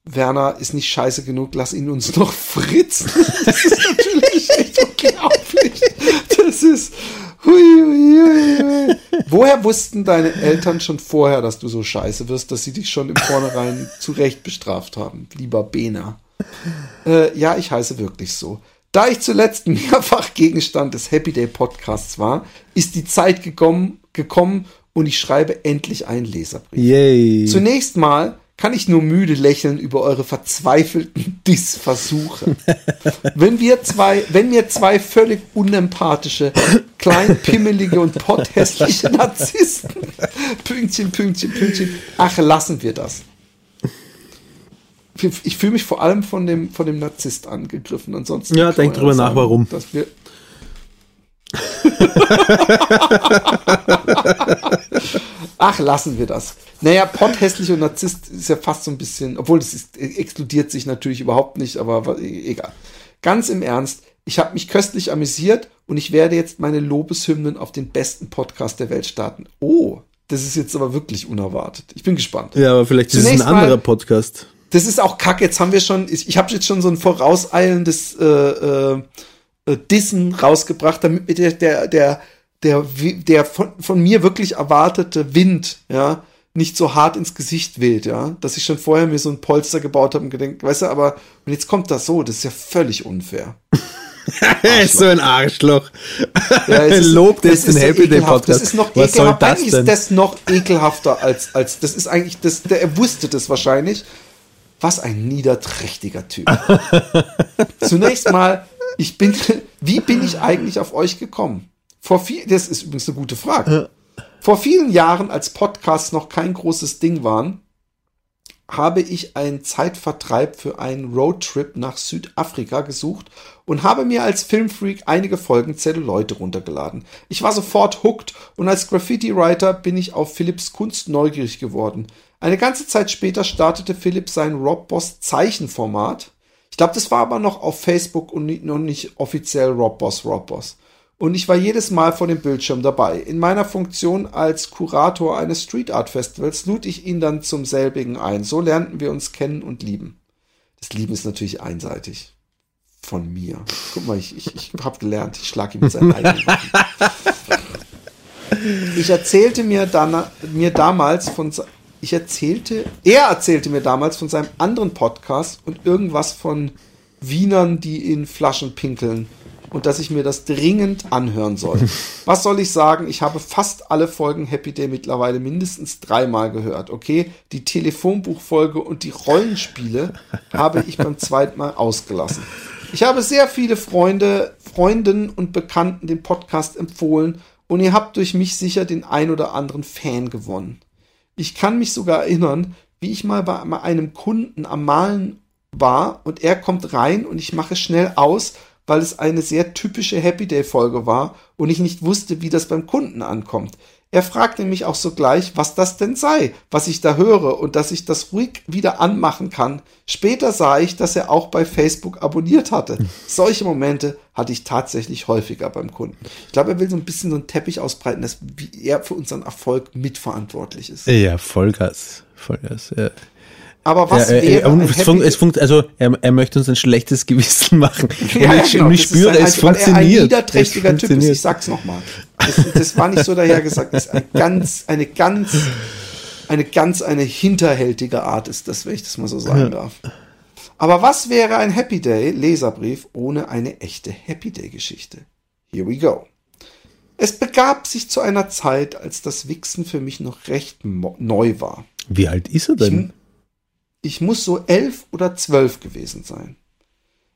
[SPEAKER 1] Werner ist nicht scheiße genug, lass ihn uns noch fritzen. *laughs* Das ist natürlich echt unglaublich. Das ist. Hui, hui, hui. Woher wussten deine Eltern schon vorher, dass du so scheiße wirst, dass sie dich schon im Vornherein zu Recht bestraft haben, lieber Bena? Äh, ja, ich heiße wirklich so. Da ich zuletzt *laughs* mehrfach Gegenstand des Happy Day Podcasts war, ist die Zeit gekommen, gekommen und ich schreibe endlich einen Leserbrief.
[SPEAKER 2] Yay.
[SPEAKER 1] Zunächst mal kann ich nur müde lächeln über eure verzweifelten *laughs* Dissversuche. wenn wir zwei, wenn mir zwei völlig unempathische, klein pimmelige und potthässliche *laughs* Narzissten, Pünktchen, Pünktchen, Pünktchen, ach, lassen wir das. Ich- fühle mich vor allem von dem, von dem Narzisst angegriffen. Ansonsten
[SPEAKER 2] Ja, denk drüber nach,
[SPEAKER 1] sagen,
[SPEAKER 2] warum.
[SPEAKER 1] Dass wir *laughs* Ach, lassen wir das. Naja, Pott, hässlich und Narzisst ist ja fast so ein bisschen, obwohl das ist, exkludiert sich natürlich überhaupt nicht, aber wa- egal. Ganz im Ernst, ich habe mich köstlich amüsiert und ich werde jetzt meine Lobeshymnen auf den besten Podcast der Welt starten. Oh, das ist jetzt aber wirklich unerwartet. Ich bin gespannt.
[SPEAKER 2] Ja, aber vielleicht ist es ein
[SPEAKER 1] Zunächst
[SPEAKER 2] anderer Podcast.
[SPEAKER 1] Das ist auch kacke. Jetzt haben wir schon, ich, ich habe jetzt schon so ein vorauseilendes äh, äh, äh, Dissen rausgebracht, damit mir der, der, der, der, der von, von mir wirklich erwartete Wind, ja, nicht so hart ins Gesicht weht, ja. Dass ich schon vorher mir so ein Polster gebaut habe und gedenkt, weißt du, aber und jetzt kommt das so, das ist ja völlig unfair. *laughs*
[SPEAKER 2] So ein Arschloch.
[SPEAKER 1] Ja, es *laughs* ist-
[SPEAKER 2] Lobt
[SPEAKER 1] es
[SPEAKER 2] jetzt den Happy Day. Podcast.
[SPEAKER 1] Das ist noch
[SPEAKER 2] Was soll das
[SPEAKER 1] Eigentlich
[SPEAKER 2] denn?
[SPEAKER 1] ist das noch ekelhafter als, als das ist eigentlich, das, der, er wusste das wahrscheinlich. Was ein niederträchtiger Typ. *laughs* Zunächst mal, ich bin, *laughs* wie bin ich eigentlich auf euch gekommen? Vor viel, das ist übrigens eine gute Frage. Vor vielen Jahren, als Podcasts noch kein großes Ding waren, habe ich einen Zeitvertreib für einen Roadtrip nach Südafrika gesucht und habe mir als Filmfreak einige Folgen Zelluleute runtergeladen. Ich war sofort hooked und als Graffiti-Writer bin ich auf Philips Kunst neugierig geworden. Eine ganze Zeit später startete Philipp sein Rob Boss Zeichenformat. Ich glaube, das war aber noch auf Facebook und nicht, noch nicht offiziell Rob Boss Rob Boss. Und ich war jedes Mal vor dem Bildschirm dabei. In meiner Funktion als Kurator eines Street Art Festivals lud ich ihn dann zum selbigen ein. So lernten wir uns kennen und lieben. Das Lieben ist natürlich einseitig. Von mir. Guck mal, ich, ich, ich habe gelernt, ich schlage ihm mit seinen eigenen Waffen. *laughs* Ich erzählte mir, dann, mir damals von, ich erzählte, er erzählte mir damals von seinem anderen Podcast und irgendwas von Wienern, die in Flaschen pinkeln und dass ich mir das dringend anhören soll. *laughs* Was soll ich sagen? Ich habe fast alle Folgen Happy Day mittlerweile mindestens dreimal gehört. Okay, die Telefonbuchfolge und die Rollenspiele *laughs* habe ich beim zweiten Mal ausgelassen. Ich habe sehr viele Freunde, Freundinnen und Bekannten den Podcast empfohlen und ihr habt durch mich sicher den ein oder anderen Fan gewonnen. Ich kann mich sogar erinnern, wie ich mal bei einem Kunden am Malen war und er kommt rein und ich mache schnell aus, weil es eine sehr typische Happy Day Folge war und ich nicht wusste, wie das beim Kunden ankommt. Er fragte mich auch sogleich, was das denn sei, was ich da höre und dass ich das ruhig wieder anmachen kann. Später sah ich, dass er auch bei Facebook abonniert hatte. Solche Momente hatte ich tatsächlich häufiger beim Kunden. Ich glaube, er will so ein bisschen so einen Teppich ausbreiten, dass er für unseren Erfolg mitverantwortlich ist.
[SPEAKER 2] Ja, Vollgas. Vollgas. Ja.
[SPEAKER 1] Aber was
[SPEAKER 2] ja, äh,
[SPEAKER 1] wäre
[SPEAKER 2] und
[SPEAKER 1] ein
[SPEAKER 2] es,
[SPEAKER 1] Happy
[SPEAKER 2] fun es funkt, also er, er möchte uns ein schlechtes *laughs* Gewissen machen.
[SPEAKER 1] Ja, *laughs*
[SPEAKER 2] und
[SPEAKER 1] ja,
[SPEAKER 2] ich,
[SPEAKER 1] genau.
[SPEAKER 2] und ich
[SPEAKER 1] Das ist
[SPEAKER 2] spüre,
[SPEAKER 1] sein
[SPEAKER 2] es
[SPEAKER 1] weil er ein
[SPEAKER 2] funktioniert.
[SPEAKER 1] niederträchtiger
[SPEAKER 2] Es
[SPEAKER 1] Typ ist.
[SPEAKER 2] funktioniert.
[SPEAKER 1] Ich sag's nochmal. Das, das war nicht so daher gesagt. Das ist eine ganz, eine ganz, eine ganz, eine hinterhältige Art ist das, wenn ich das mal so sagen darf. Aber was wäre ein Happy Day Leserbrief ohne eine echte Happy Day Geschichte? Here we go. Es begab sich zu einer Zeit, als das Wichsen für mich noch recht neu war.
[SPEAKER 2] Wie alt ist er denn?
[SPEAKER 1] Ich muss so elf oder zwölf gewesen sein.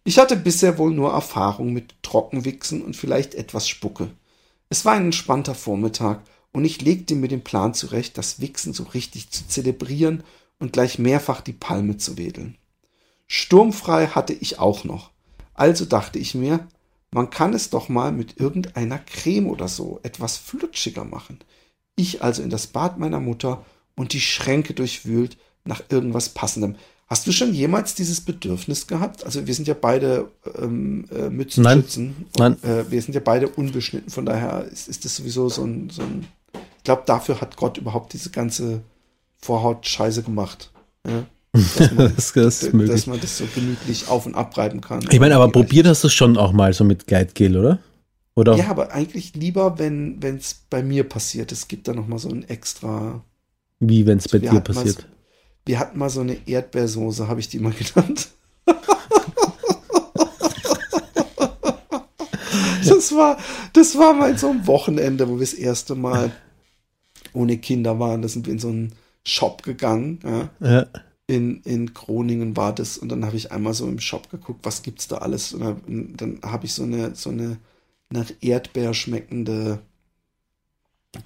[SPEAKER 1] Ich hatte bisher wohl nur Erfahrung mit Trockenwichsen und vielleicht etwas Spucke. Es war ein entspannter Vormittag und ich legte mir den Plan zurecht, das Wichsen so richtig zu zelebrieren und gleich mehrfach die Palme zu wedeln. Sturmfrei hatte ich auch noch. Also dachte ich mir, man kann es doch mal mit irgendeiner Creme oder so etwas flutschiger machen. Ich also in das Bad meiner Mutter und die Schränke durchwühlt nach irgendwas Passendem. Hast du schon jemals dieses Bedürfnis gehabt? Also wir sind ja beide ähm, äh, Mützenschützen.
[SPEAKER 2] Nein.
[SPEAKER 1] Und, äh, wir sind ja beide unbeschnitten. Von daher ist, ist das sowieso so ein, so ein ich glaube, dafür hat Gott überhaupt diese ganze Vorhaut-Scheiße gemacht. Ja? Dass man, *laughs*
[SPEAKER 2] Das ist
[SPEAKER 1] dass
[SPEAKER 2] möglich.
[SPEAKER 1] man das so gemütlich auf- und abreiben kann.
[SPEAKER 2] Ich meine, aber probiert hast du es schon auch mal so mit Gleitgel, oder? Oder?
[SPEAKER 1] Ja, aber eigentlich lieber, wenn es bei mir passiert. Es gibt da noch mal so ein extra.
[SPEAKER 2] Wie, wenn es bei dir passiert?
[SPEAKER 1] Wir hatten mal so eine Erdbeersoße, habe ich die mal *laughs* genannt. das war, das war mal so ein Wochenende, wo wir das erste Mal ohne Kinder waren. Da sind wir in so einen Shop gegangen. Ja.
[SPEAKER 2] Ja.
[SPEAKER 1] In, in Groningen war das und dann habe ich einmal so im Shop geguckt, was gibt's da alles. Und dann, dann habe ich so eine, so eine nach Erdbeer schmeckende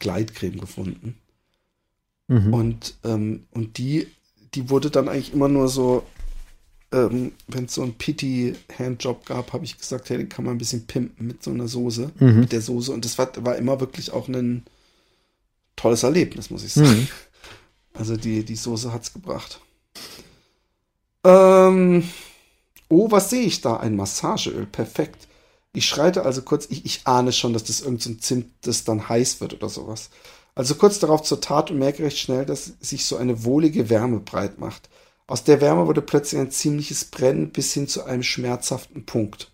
[SPEAKER 1] Gleitcreme gefunden.
[SPEAKER 2] Mhm.
[SPEAKER 1] Und, ähm, und die, die wurde dann eigentlich immer nur so, ähm, wenn es so einen Pity-Handjob gab, habe ich gesagt, hey, den kann man ein bisschen pimpen mit so einer Soße,
[SPEAKER 2] Mhm.
[SPEAKER 1] mit der Soße. Und das war, war immer wirklich auch ein tolles Erlebnis, muss ich sagen.
[SPEAKER 2] Mhm. *laughs*
[SPEAKER 1] Also die, die Soße hat's gebracht. Ähm, oh, was sehe ich da? Ein Massageöl. Perfekt. Ich schreite also kurz, ich, ich ahne schon, dass das irgendein so Zimt, das dann heiß wird oder sowas. Also kurz darauf zur Tat und merke recht schnell, dass sich so eine wohlige Wärme breit macht. Aus der Wärme wurde plötzlich ein ziemliches Brennen bis hin zu einem schmerzhaften Punkt.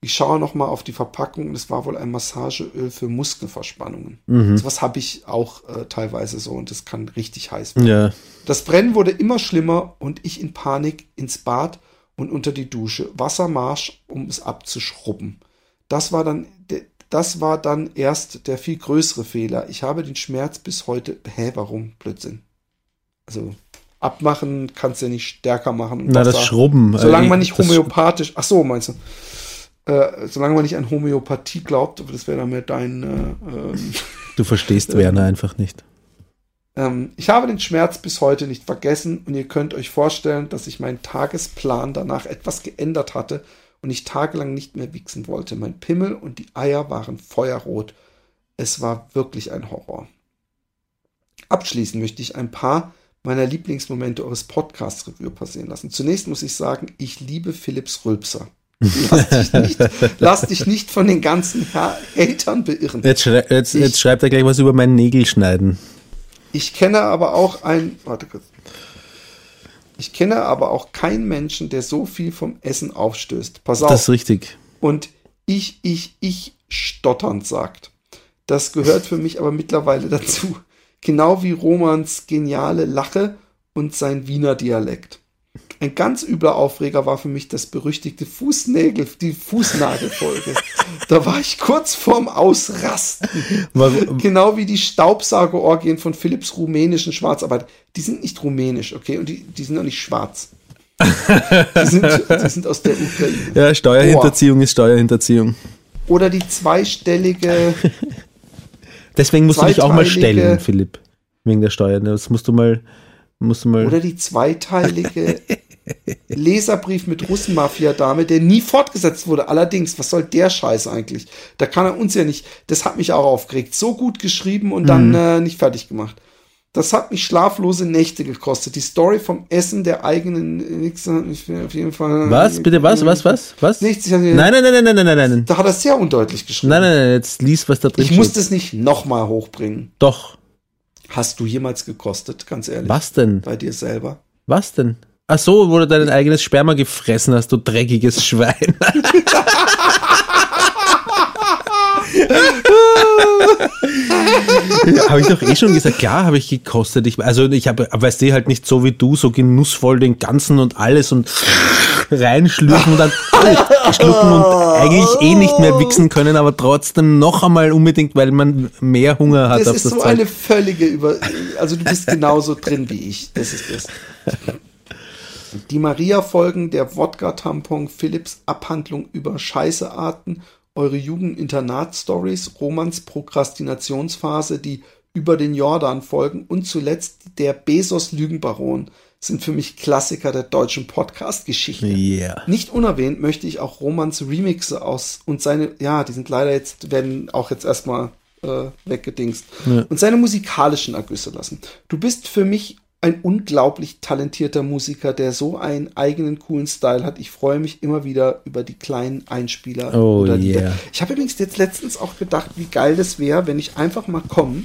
[SPEAKER 1] Ich schaue nochmal auf die Verpackung und es war wohl ein Massageöl für Muskelverspannungen.
[SPEAKER 2] Mhm.
[SPEAKER 1] Sowas habe ich auch äh, teilweise so und das kann richtig heiß werden.
[SPEAKER 2] Ja.
[SPEAKER 1] Das Brennen wurde immer schlimmer und ich in Panik ins Bad und unter die Dusche. Wassermarsch, um es abzuschrubben. Das war dann, de- das war dann erst der viel größere Fehler. Ich habe den Schmerz bis heute. Hä, warum? Blödsinn. Also, abmachen kannst du ja nicht stärker machen.
[SPEAKER 2] Na, das Schrubben.
[SPEAKER 1] Solange
[SPEAKER 2] äh,
[SPEAKER 1] man nicht homöopathisch. Ach so, meinst du? Äh, solange man nicht an Homöopathie glaubt, aber das wäre dann mehr dein. Äh, ähm, *laughs*
[SPEAKER 2] Du verstehst *laughs* Werner einfach nicht.
[SPEAKER 1] ähm, ich habe den Schmerz bis heute nicht vergessen und ihr könnt euch vorstellen, dass sich mein Tagesplan danach etwas geändert hatte und ich tagelang nicht mehr wichsen wollte. Mein Pimmel und die Eier waren feuerrot. Es war wirklich ein Horror. Abschließend möchte ich ein paar meiner Lieblingsmomente eures Podcasts Revue passieren lassen. Zunächst muss ich sagen, ich liebe Philips Rülpser. Lass dich *laughs* nicht, lass dich nicht von den ganzen Hatern beirren.
[SPEAKER 2] Jetzt, schrei jetzt,
[SPEAKER 1] Ich-
[SPEAKER 2] jetzt schreibt er gleich was über meinen Nägel schneiden.
[SPEAKER 1] Ich kenne aber auch ein, warte kurz. Ich kenne aber auch keinen Menschen, der so viel vom Essen aufstößt. Pass auf.
[SPEAKER 2] Das ist richtig.
[SPEAKER 1] und ich, ich, ich stotternd sagt. Das gehört für mich aber mittlerweile dazu. Genau wie Romans geniale Lache und sein Wiener Dialekt. Ein ganz übler Aufreger war für mich das berüchtigte Fußnägel, die Fußnagelfolge. da war ich kurz vorm Ausrasten.
[SPEAKER 2] Warum?
[SPEAKER 1] Genau wie die Staubsaugerorgien von Philipps rumänischen Schwarzarbeit. Die sind nicht rumänisch, okay? Und die, die sind auch nicht schwarz. Die sind, die sind aus der Ukraine.
[SPEAKER 2] Ja, Steuerhinterziehung ist Steuerhinterziehung.
[SPEAKER 1] Oder die zweistellige,
[SPEAKER 2] Deswegen musst du dich auch mal stellen, Philipp. Wegen der Steuern. Das musst du mal, musst du mal.
[SPEAKER 1] oder die zweiteilige *laughs* Leserbrief mit Russenmafia-Dame, der nie fortgesetzt wurde. Allerdings, was soll der Scheiß eigentlich? Da kann er uns ja nicht. Das hat mich auch aufgeregt. So gut geschrieben und dann äh, nicht fertig gemacht. Das hat mich schlaflose Nächte gekostet. Die Story vom Essen der eigenen Nix hat mich auf jeden Fall.
[SPEAKER 2] Was? Bitte was? Was? Was? Was?
[SPEAKER 1] Nichts. Ich
[SPEAKER 2] Nein, nein, nein, nein, nein, nein, nein.
[SPEAKER 1] Da hat er sehr undeutlich geschrieben.
[SPEAKER 2] Nein, nein, nein, jetzt lies, was da drin
[SPEAKER 1] ich muss
[SPEAKER 2] steht.
[SPEAKER 1] das nicht nochmal hochbringen.
[SPEAKER 2] Doch.
[SPEAKER 1] Hast du jemals gekostet, ganz ehrlich?
[SPEAKER 2] Was denn?
[SPEAKER 1] Bei dir selber?
[SPEAKER 2] Was denn? Ach so, wo du dein eigenes Sperma gefressen hast, du dreckiges Schwein. *laughs* *laughs* habe ich doch eh schon gesagt, klar habe ich gekostet. Ich, also ich habe, weißt du, halt nicht so wie du, so genussvoll den ganzen und alles und reinschlürfen und dann schlucken und eigentlich eh nicht mehr wichsen können, aber trotzdem noch einmal unbedingt, weil man mehr Hunger hat
[SPEAKER 1] Das
[SPEAKER 2] auf
[SPEAKER 1] ist
[SPEAKER 2] das
[SPEAKER 1] so
[SPEAKER 2] Zeug.
[SPEAKER 1] eine völlige Über... Also du bist genauso drin wie ich. Das ist das. Die Maria-Folgen, der Wodka-Tampon, Philips Abhandlung über Scheißearten, eure Jugendinternat-Stories, Romans Prokrastinationsphase, die über den Jordan-Folgen und zuletzt der Bezos-Lügenbaron sind für mich Klassiker der deutschen Podcast-Geschichte.
[SPEAKER 2] Yeah.
[SPEAKER 1] Nicht unerwähnt möchte ich auch Romans Remixe aus und seine, ja, die sind leider jetzt, werden auch jetzt erstmal äh, weggedingst. Und seine musikalischen Ergüsse lassen. Du bist für mich ein unglaublich talentierter Musiker, der so einen eigenen coolen Style hat. Ich freue mich immer wieder über die kleinen Einspieler.
[SPEAKER 2] Oh, yeah.
[SPEAKER 1] Ich habe übrigens jetzt letztens auch gedacht, wie geil das wäre, wenn ich einfach mal komme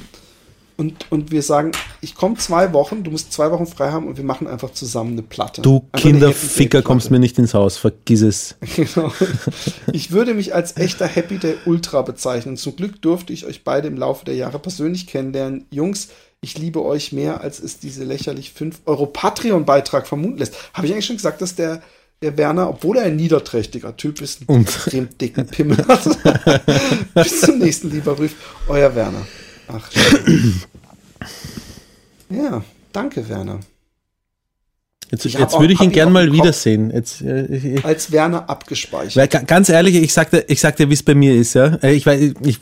[SPEAKER 1] und, und wir sagen, ich komme zwei Wochen, du musst zwei Wochen frei haben und wir machen einfach zusammen eine Platte.
[SPEAKER 2] Du
[SPEAKER 1] eine
[SPEAKER 2] Kinderficker kommst mir nicht ins Haus, vergiss es. *laughs*
[SPEAKER 1] Genau. Ich würde mich als echter Happy Day Ultra bezeichnen. Zum Glück durfte ich euch beide im Laufe der Jahre persönlich kennenlernen. Jungs, ich liebe euch mehr, als es diese lächerlich 5 Euro Patreon-Beitrag vermuten lässt. Habe ich eigentlich schon gesagt, dass der, der Werner, obwohl er ein niederträchtiger Typ ist, einen
[SPEAKER 2] Und-
[SPEAKER 1] extrem dicken Pimmel hat. *laughs* Bis zum nächsten, lieber Brief. Euer Werner. Ach. Ja, danke, Werner.
[SPEAKER 2] Jetzt, jetzt würde ich ihn gern mal wiedersehen. Jetzt, äh,
[SPEAKER 1] Als Werner abgespeichert.
[SPEAKER 2] Weil, ga- ganz ehrlich, ich sagte, ich sagte, wie es bei mir ist, ja. Äh, Ich weiß, ich,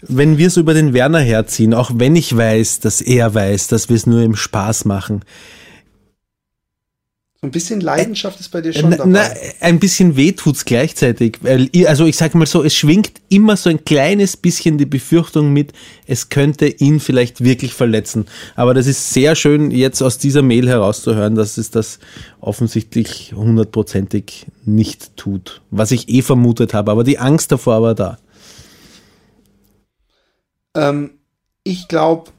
[SPEAKER 2] wenn wir so über den Werner herziehen, auch wenn ich weiß, dass er weiß, dass wir es nur im Spaß machen,
[SPEAKER 1] ein bisschen Leidenschaft ist bei dir schon
[SPEAKER 2] na,
[SPEAKER 1] dabei.
[SPEAKER 2] na, ein bisschen weh tut's gleichzeitig. Also ich sag mal so, es schwingt immer so ein kleines bisschen die Befürchtung mit, es könnte ihn vielleicht wirklich verletzen. Aber das ist sehr schön, jetzt aus dieser Mail herauszuhören, dass es das offensichtlich hundertprozentig nicht tut. Was ich eh vermutet habe, aber die Angst davor war da.
[SPEAKER 1] Ähm, ich glaube,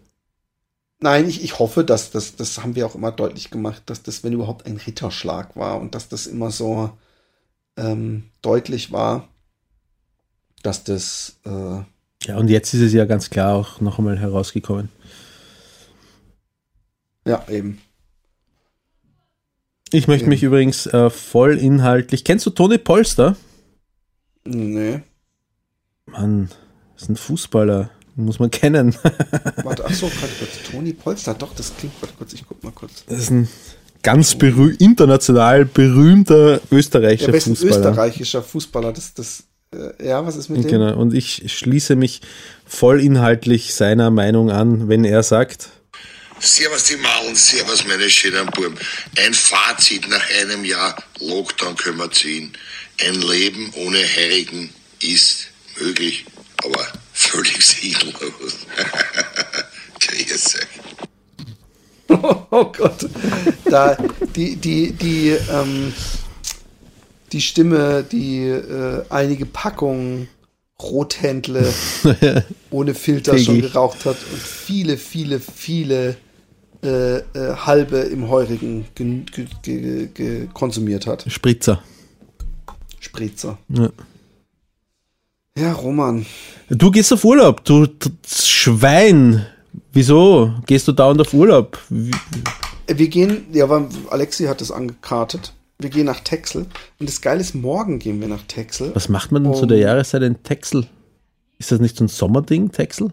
[SPEAKER 1] nein, ich, ich hoffe, dass das, das haben wir auch immer deutlich gemacht, dass das, wenn überhaupt, ein Ritterschlag war und dass das immer so ähm, deutlich war, dass das, äh,
[SPEAKER 2] Ja, und jetzt ist es ja ganz klar auch noch einmal herausgekommen.
[SPEAKER 1] ja, eben.
[SPEAKER 2] Ich möchte
[SPEAKER 1] Ja.
[SPEAKER 2] mich übrigens äh, voll inhaltlich. Kennst du Toni Polster?
[SPEAKER 1] Nee.
[SPEAKER 2] Mann, das ist ein Fußballer. Muss man kennen. *laughs*
[SPEAKER 1] Warte, ach so, warte kurz. Toni Polster, doch, das klingt, warte kurz, ich guck mal kurz.
[SPEAKER 2] Das ist ein ganz berüh international berühmter
[SPEAKER 1] Ja,
[SPEAKER 2] österreichischer
[SPEAKER 1] ein
[SPEAKER 2] Fußballer.
[SPEAKER 1] österreichischer Fußballer? Das, das, äh, ja, was ist mit dem?
[SPEAKER 2] Genau. Und ich schließe mich voll inhaltlich seiner Meinung an, wenn er sagt,
[SPEAKER 4] Servus die Maulen, servus meine schönen Buben. Ein Fazit nach einem Jahr Lockdown können wir ziehen. Ein Leben ohne Heirigen ist möglich, aber völlig sinnlos. *laughs* Grüß euch.
[SPEAKER 1] Oh Gott. Da, die, die, die, ähm, die Stimme, die äh, einige Packungen Rothändle *laughs* ohne Filter schon geraucht hat und viele, viele, viele äh, äh, halbe im Heurigen gen- ge, ge, ge, konsumiert hat.
[SPEAKER 2] Spritzer.
[SPEAKER 1] Spritzer.
[SPEAKER 2] Ja.
[SPEAKER 1] Ja, Roman.
[SPEAKER 2] Du gehst auf Urlaub, du, du Schwein. Wieso? Gehst du dauernd auf Urlaub? Wie-
[SPEAKER 1] Wir gehen, ja, aber Alexi hat es angekartet. Wir gehen nach Texel. Und das Geile ist, morgen gehen wir nach Texel.
[SPEAKER 2] Was macht man denn zu der Jahreszeit in Texel? Ist das nicht so ein Sommerding, Texel?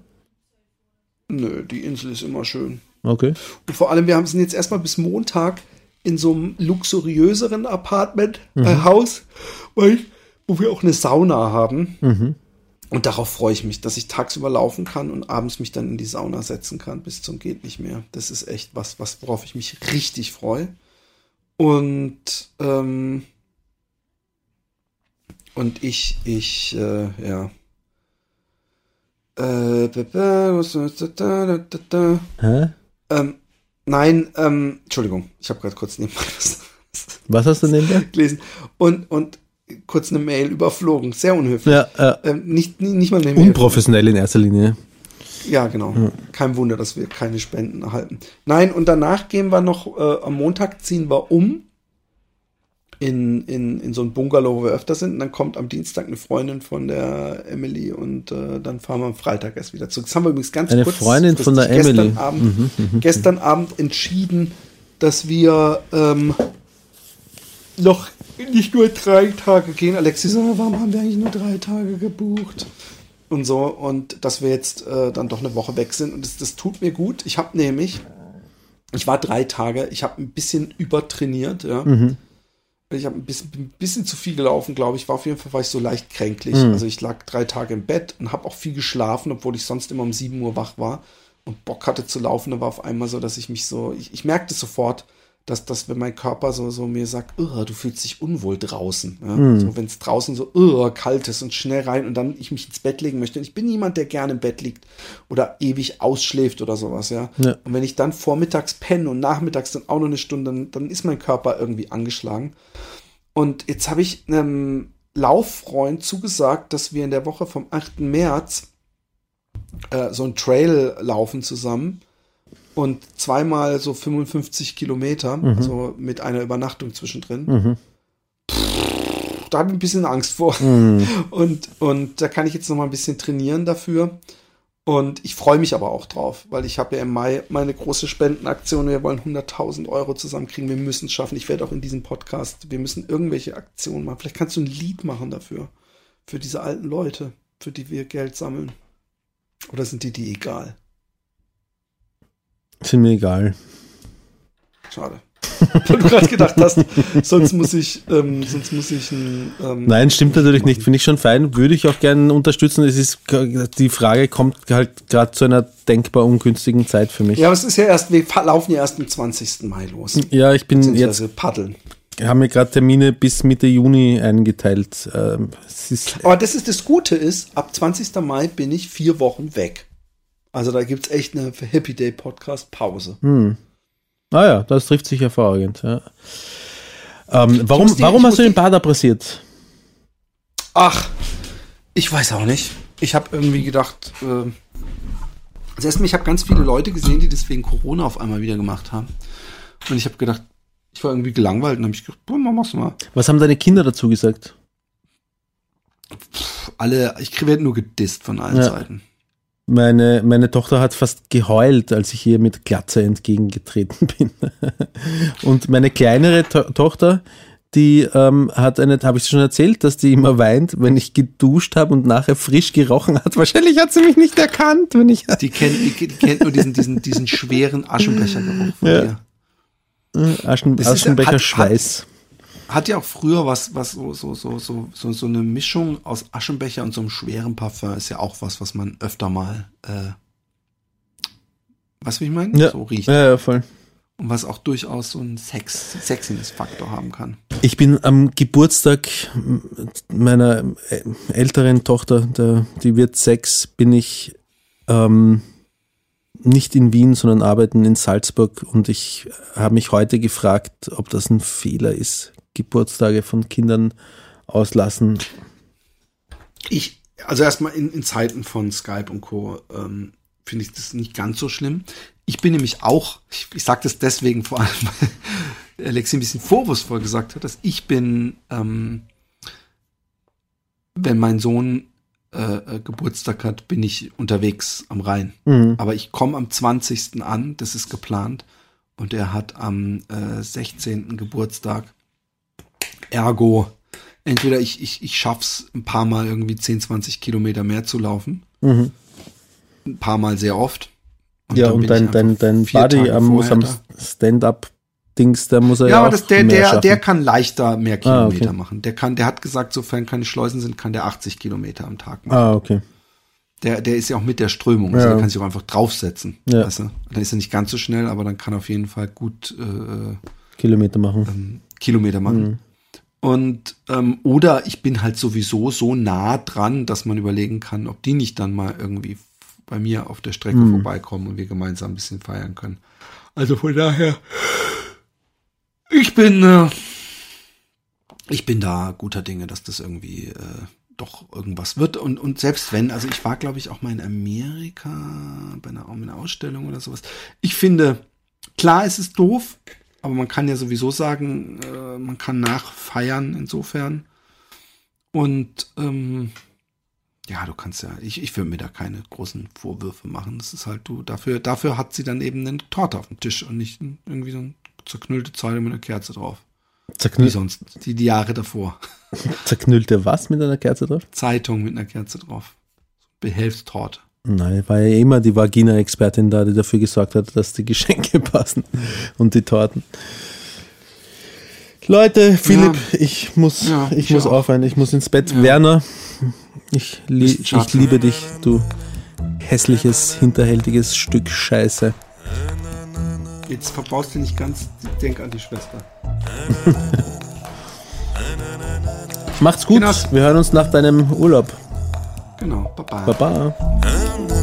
[SPEAKER 1] Nö, die Insel ist immer schön.
[SPEAKER 2] Okay.
[SPEAKER 1] Und vor allem, wir haben sind jetzt erstmal bis Montag in so einem luxuriöseren Apartment, äh, Haus, weil, wo wir auch eine Sauna haben. Und darauf freue ich mich, dass ich tagsüber laufen kann und abends mich dann in die Sauna setzen kann, bis zum geht nicht mehr. Das ist echt was, was worauf ich mich richtig freue. Und, ähm, und ich, ich, äh, ja. Äh.
[SPEAKER 2] Hä?
[SPEAKER 1] Ähm, nein, ähm, Entschuldigung, ich habe gerade kurz nebenbei was
[SPEAKER 2] Was hast du nebenbei?
[SPEAKER 1] gelesen und, und kurz eine Mail überflogen. Sehr unhöflich.
[SPEAKER 2] Ja, äh,
[SPEAKER 1] Ähm, nicht, nicht, mal eine Mail.
[SPEAKER 2] unprofessionell in erster Linie.
[SPEAKER 1] Ja, genau. Kein Wunder, dass wir keine Spenden erhalten. Nein, und danach gehen wir noch, äh, am Montag ziehen wir um in, in, in so ein Bungalow, wo wir öfter sind. Und dann kommt am Dienstag eine Freundin von der Emily und äh, dann fahren wir am Freitag erst wieder zurück. Das haben wir übrigens ganz
[SPEAKER 2] Eine
[SPEAKER 1] kurz
[SPEAKER 2] Freundin von der
[SPEAKER 1] gestern
[SPEAKER 2] Emily. Mhm,
[SPEAKER 1] Abend, gestern Abend entschieden, dass wir ähm, noch nicht nur drei Tage gehen. Alexi sagt, warum haben wir eigentlich nur drei Tage gebucht? Und so, und dass wir jetzt äh, dann doch eine Woche weg sind. Und das, das tut mir gut. Ich habe nämlich, ich war drei Tage, ich habe ein bisschen übertrainiert, ja. Ich habe ein bisschen, ein bisschen zu viel gelaufen, glaube ich. War auf jeden Fall war ich so leicht kränklich. Also ich lag drei Tage im Bett und habe auch viel geschlafen, obwohl ich sonst immer um 7 Uhr wach war und Bock hatte zu laufen. Da war auf einmal so, dass ich mich so, ich, ich merkte sofort, dass, dass wenn mein Körper so, so mir sagt, "Ugh, du fühlst dich unwohl draußen. Ja? So, wenn es draußen so "Ugh, kalt ist und schnell rein und dann ich mich ins Bett legen möchte. Und ich bin jemand, der gerne im Bett liegt oder ewig ausschläft oder sowas, ja.
[SPEAKER 2] Ja.
[SPEAKER 1] Und wenn ich dann vormittags penne und nachmittags dann auch noch eine Stunde, dann, dann ist mein Körper irgendwie angeschlagen. Und jetzt habe ich einem Lauffreund zugesagt, dass wir in der Woche vom 8. März äh, so ein Trail laufen zusammen und zweimal so 55 Kilometer, also mit einer Übernachtung zwischendrin. Pff, Da habe ich ein bisschen Angst vor. *laughs* Und, und da kann ich jetzt noch mal ein bisschen trainieren dafür. Und ich freue mich aber auch drauf, weil ich habe ja im Mai meine große Spendenaktion. Wir wollen 100.000 Euro zusammenkriegen. Wir müssen es schaffen. Ich werde auch in diesem Podcast, wir müssen irgendwelche Aktionen machen. Vielleicht kannst du ein Lied machen dafür. Für diese alten Leute, für die wir Geld sammeln. Oder sind die die egal?
[SPEAKER 2] Sind mir egal.
[SPEAKER 1] Schade. *laughs* Weil du gerade gedacht hast, sonst muss ich, ähm, sonst muss ich ein, ähm,
[SPEAKER 2] Nein, stimmt natürlich nicht. Finde ich schon fein. Würde ich auch gerne unterstützen. Es ist, die Frage kommt halt gerade zu einer denkbar ungünstigen Zeit für mich.
[SPEAKER 1] Ja, aber es ist ja erst, wir laufen ja erst am 20. Mai los.
[SPEAKER 2] Ja, ich bin jetzt,
[SPEAKER 1] paddeln.
[SPEAKER 2] haben mir gerade Termine bis Mitte Juni eingeteilt. Ähm,
[SPEAKER 1] Aber das ist das Gute ist, ab 20. Mai bin ich vier Wochen weg. Also da gibt's echt eine Happy Day Podcast Pause.
[SPEAKER 2] ah ja, das trifft sich hervorragend. Ja. Ähm, warum
[SPEAKER 1] die-
[SPEAKER 2] warum hast du den Bad abrasiert?
[SPEAKER 1] Ach, ich weiß auch nicht. Ich habe irgendwie gedacht, äh, also erstmal, ich habe ganz viele Leute gesehen, die das wegen Corona auf einmal wieder gemacht haben. Und ich habe gedacht, ich war irgendwie gelangweilt und habe ich gedacht, boah, mach's mal.
[SPEAKER 2] Was haben deine Kinder dazu gesagt?
[SPEAKER 1] Alle, ich werde nur gedisst von allen
[SPEAKER 2] Ja.
[SPEAKER 1] Seiten.
[SPEAKER 2] Meine, meine Tochter hat fast geheult, als ich ihr mit Glatze entgegengetreten bin. *laughs* Und meine kleinere to Tochter, die ähm, hat eine, habe ich schon erzählt, dass die immer weint, wenn ich geduscht habe und nachher frisch gerochen hat. Wahrscheinlich hat sie mich nicht erkannt, wenn ich.
[SPEAKER 1] Die kennt, die, die kennt nur diesen, diesen, diesen schweren Aschenbechergeruch von
[SPEAKER 2] Ja.
[SPEAKER 1] dir.
[SPEAKER 2] Aschen,
[SPEAKER 1] ist-
[SPEAKER 2] Aschenbecher
[SPEAKER 1] hat- hat-
[SPEAKER 2] Schweiß.
[SPEAKER 1] Hat ja auch früher was, was so, so, so, so, so, so eine Mischung aus Aschenbecher und so einem schweren Parfum ist ja auch was, was man öfter mal, äh, was wie ich meine?
[SPEAKER 2] Ja.
[SPEAKER 1] So riecht.
[SPEAKER 2] Ja, ja, voll.
[SPEAKER 1] Und was auch durchaus so einen Sex, Sexiness-Faktor haben kann.
[SPEAKER 2] Ich bin am Geburtstag meiner äh, älteren Tochter, der, die wird sechs, bin ich ähm, nicht in Wien, sondern arbeiten in Salzburg und ich habe mich heute gefragt, ob das ein Fehler ist, Geburtstage von Kindern auslassen.
[SPEAKER 1] Ich, also erstmal in, in Zeiten von Skype und Co. Ähm, finde ich das nicht ganz so schlimm. Ich bin nämlich auch, ich, ich sage das deswegen vor allem, *laughs* weil Alexi ein bisschen vorwurfsvoll gesagt hat, dass ich bin, ähm, wenn mein Sohn äh, äh, Geburtstag hat, bin ich unterwegs am Rhein. Aber ich komme am 20. an, das ist geplant. Und er hat am äh, 16. Geburtstag. Ergo, entweder ich, ich, ich schaff's ein paar Mal irgendwie 10, 20 Kilometer mehr zu laufen. Ein paar Mal sehr oft.
[SPEAKER 2] ja,
[SPEAKER 1] dann
[SPEAKER 2] und dein, dein, dein Buddy am, muss am. Stand-up-Dings, da muss er ja,
[SPEAKER 1] Ja, aber das, der, der,
[SPEAKER 2] schaffen.
[SPEAKER 1] der kann leichter mehr Kilometer
[SPEAKER 2] Ah, okay.
[SPEAKER 1] machen. Der kann, der hat gesagt, sofern keine Schleusen sind, kann der 80 Kilometer am Tag machen.
[SPEAKER 2] Ah, okay.
[SPEAKER 1] Der, der ist ja auch mit der Strömung. Also
[SPEAKER 2] Ja.
[SPEAKER 1] der kann sich auch einfach draufsetzen.
[SPEAKER 2] Ja.
[SPEAKER 1] Weißt du? Dann ist er nicht ganz so schnell, aber dann kann er auf jeden Fall gut äh,
[SPEAKER 2] Kilometer machen.
[SPEAKER 1] Kilometer machen. Und ähm, oder ich bin halt sowieso so nah dran, dass man überlegen kann, ob die nicht dann mal irgendwie bei mir auf der Strecke vorbeikommen und wir gemeinsam ein bisschen feiern können. Also von daher, ich bin, äh, ich bin da guter Dinge, dass das irgendwie äh, doch irgendwas wird. Und, und selbst wenn, also ich war, glaube ich, auch mal in Amerika bei einer, bei einer Ausstellung oder sowas. Ich finde, klar, es ist doof, aber man kann ja sowieso sagen, äh, man kann nachfeiern insofern. Und ähm, ja, du kannst ja, ich, ich will mir da keine großen Vorwürfe machen. Das ist halt du, dafür, dafür hat sie dann eben eine Torte auf dem Tisch und nicht irgendwie so eine zerknüllte Zeile mit einer Kerze drauf. Wie
[SPEAKER 2] Zerknüll
[SPEAKER 1] sonst, die, die Jahre davor. *laughs*
[SPEAKER 2] zerknüllte was mit einer Kerze drauf?
[SPEAKER 1] Zeitung mit einer Kerze drauf. Behelfstorte.
[SPEAKER 2] Nein, war ja immer die Vagina-Expertin da, die dafür gesorgt hat, dass die Geschenke *laughs* passen und die Torten. Leute, Philipp, ich muss,
[SPEAKER 1] Ja,
[SPEAKER 2] ich
[SPEAKER 1] ich
[SPEAKER 2] muss
[SPEAKER 1] auch.
[SPEAKER 2] aufhören, ich muss ins Bett. Werner, ich, li ich liebe dich, du hässliches, hinterhältiges Stück Scheiße.
[SPEAKER 1] Jetzt verbaust du nicht ganz, denk an die Schwester. *laughs*
[SPEAKER 2] Macht's gut,
[SPEAKER 1] Genau.
[SPEAKER 2] wir hören uns nach deinem Urlaub.
[SPEAKER 1] Genau, baba.
[SPEAKER 2] Baba.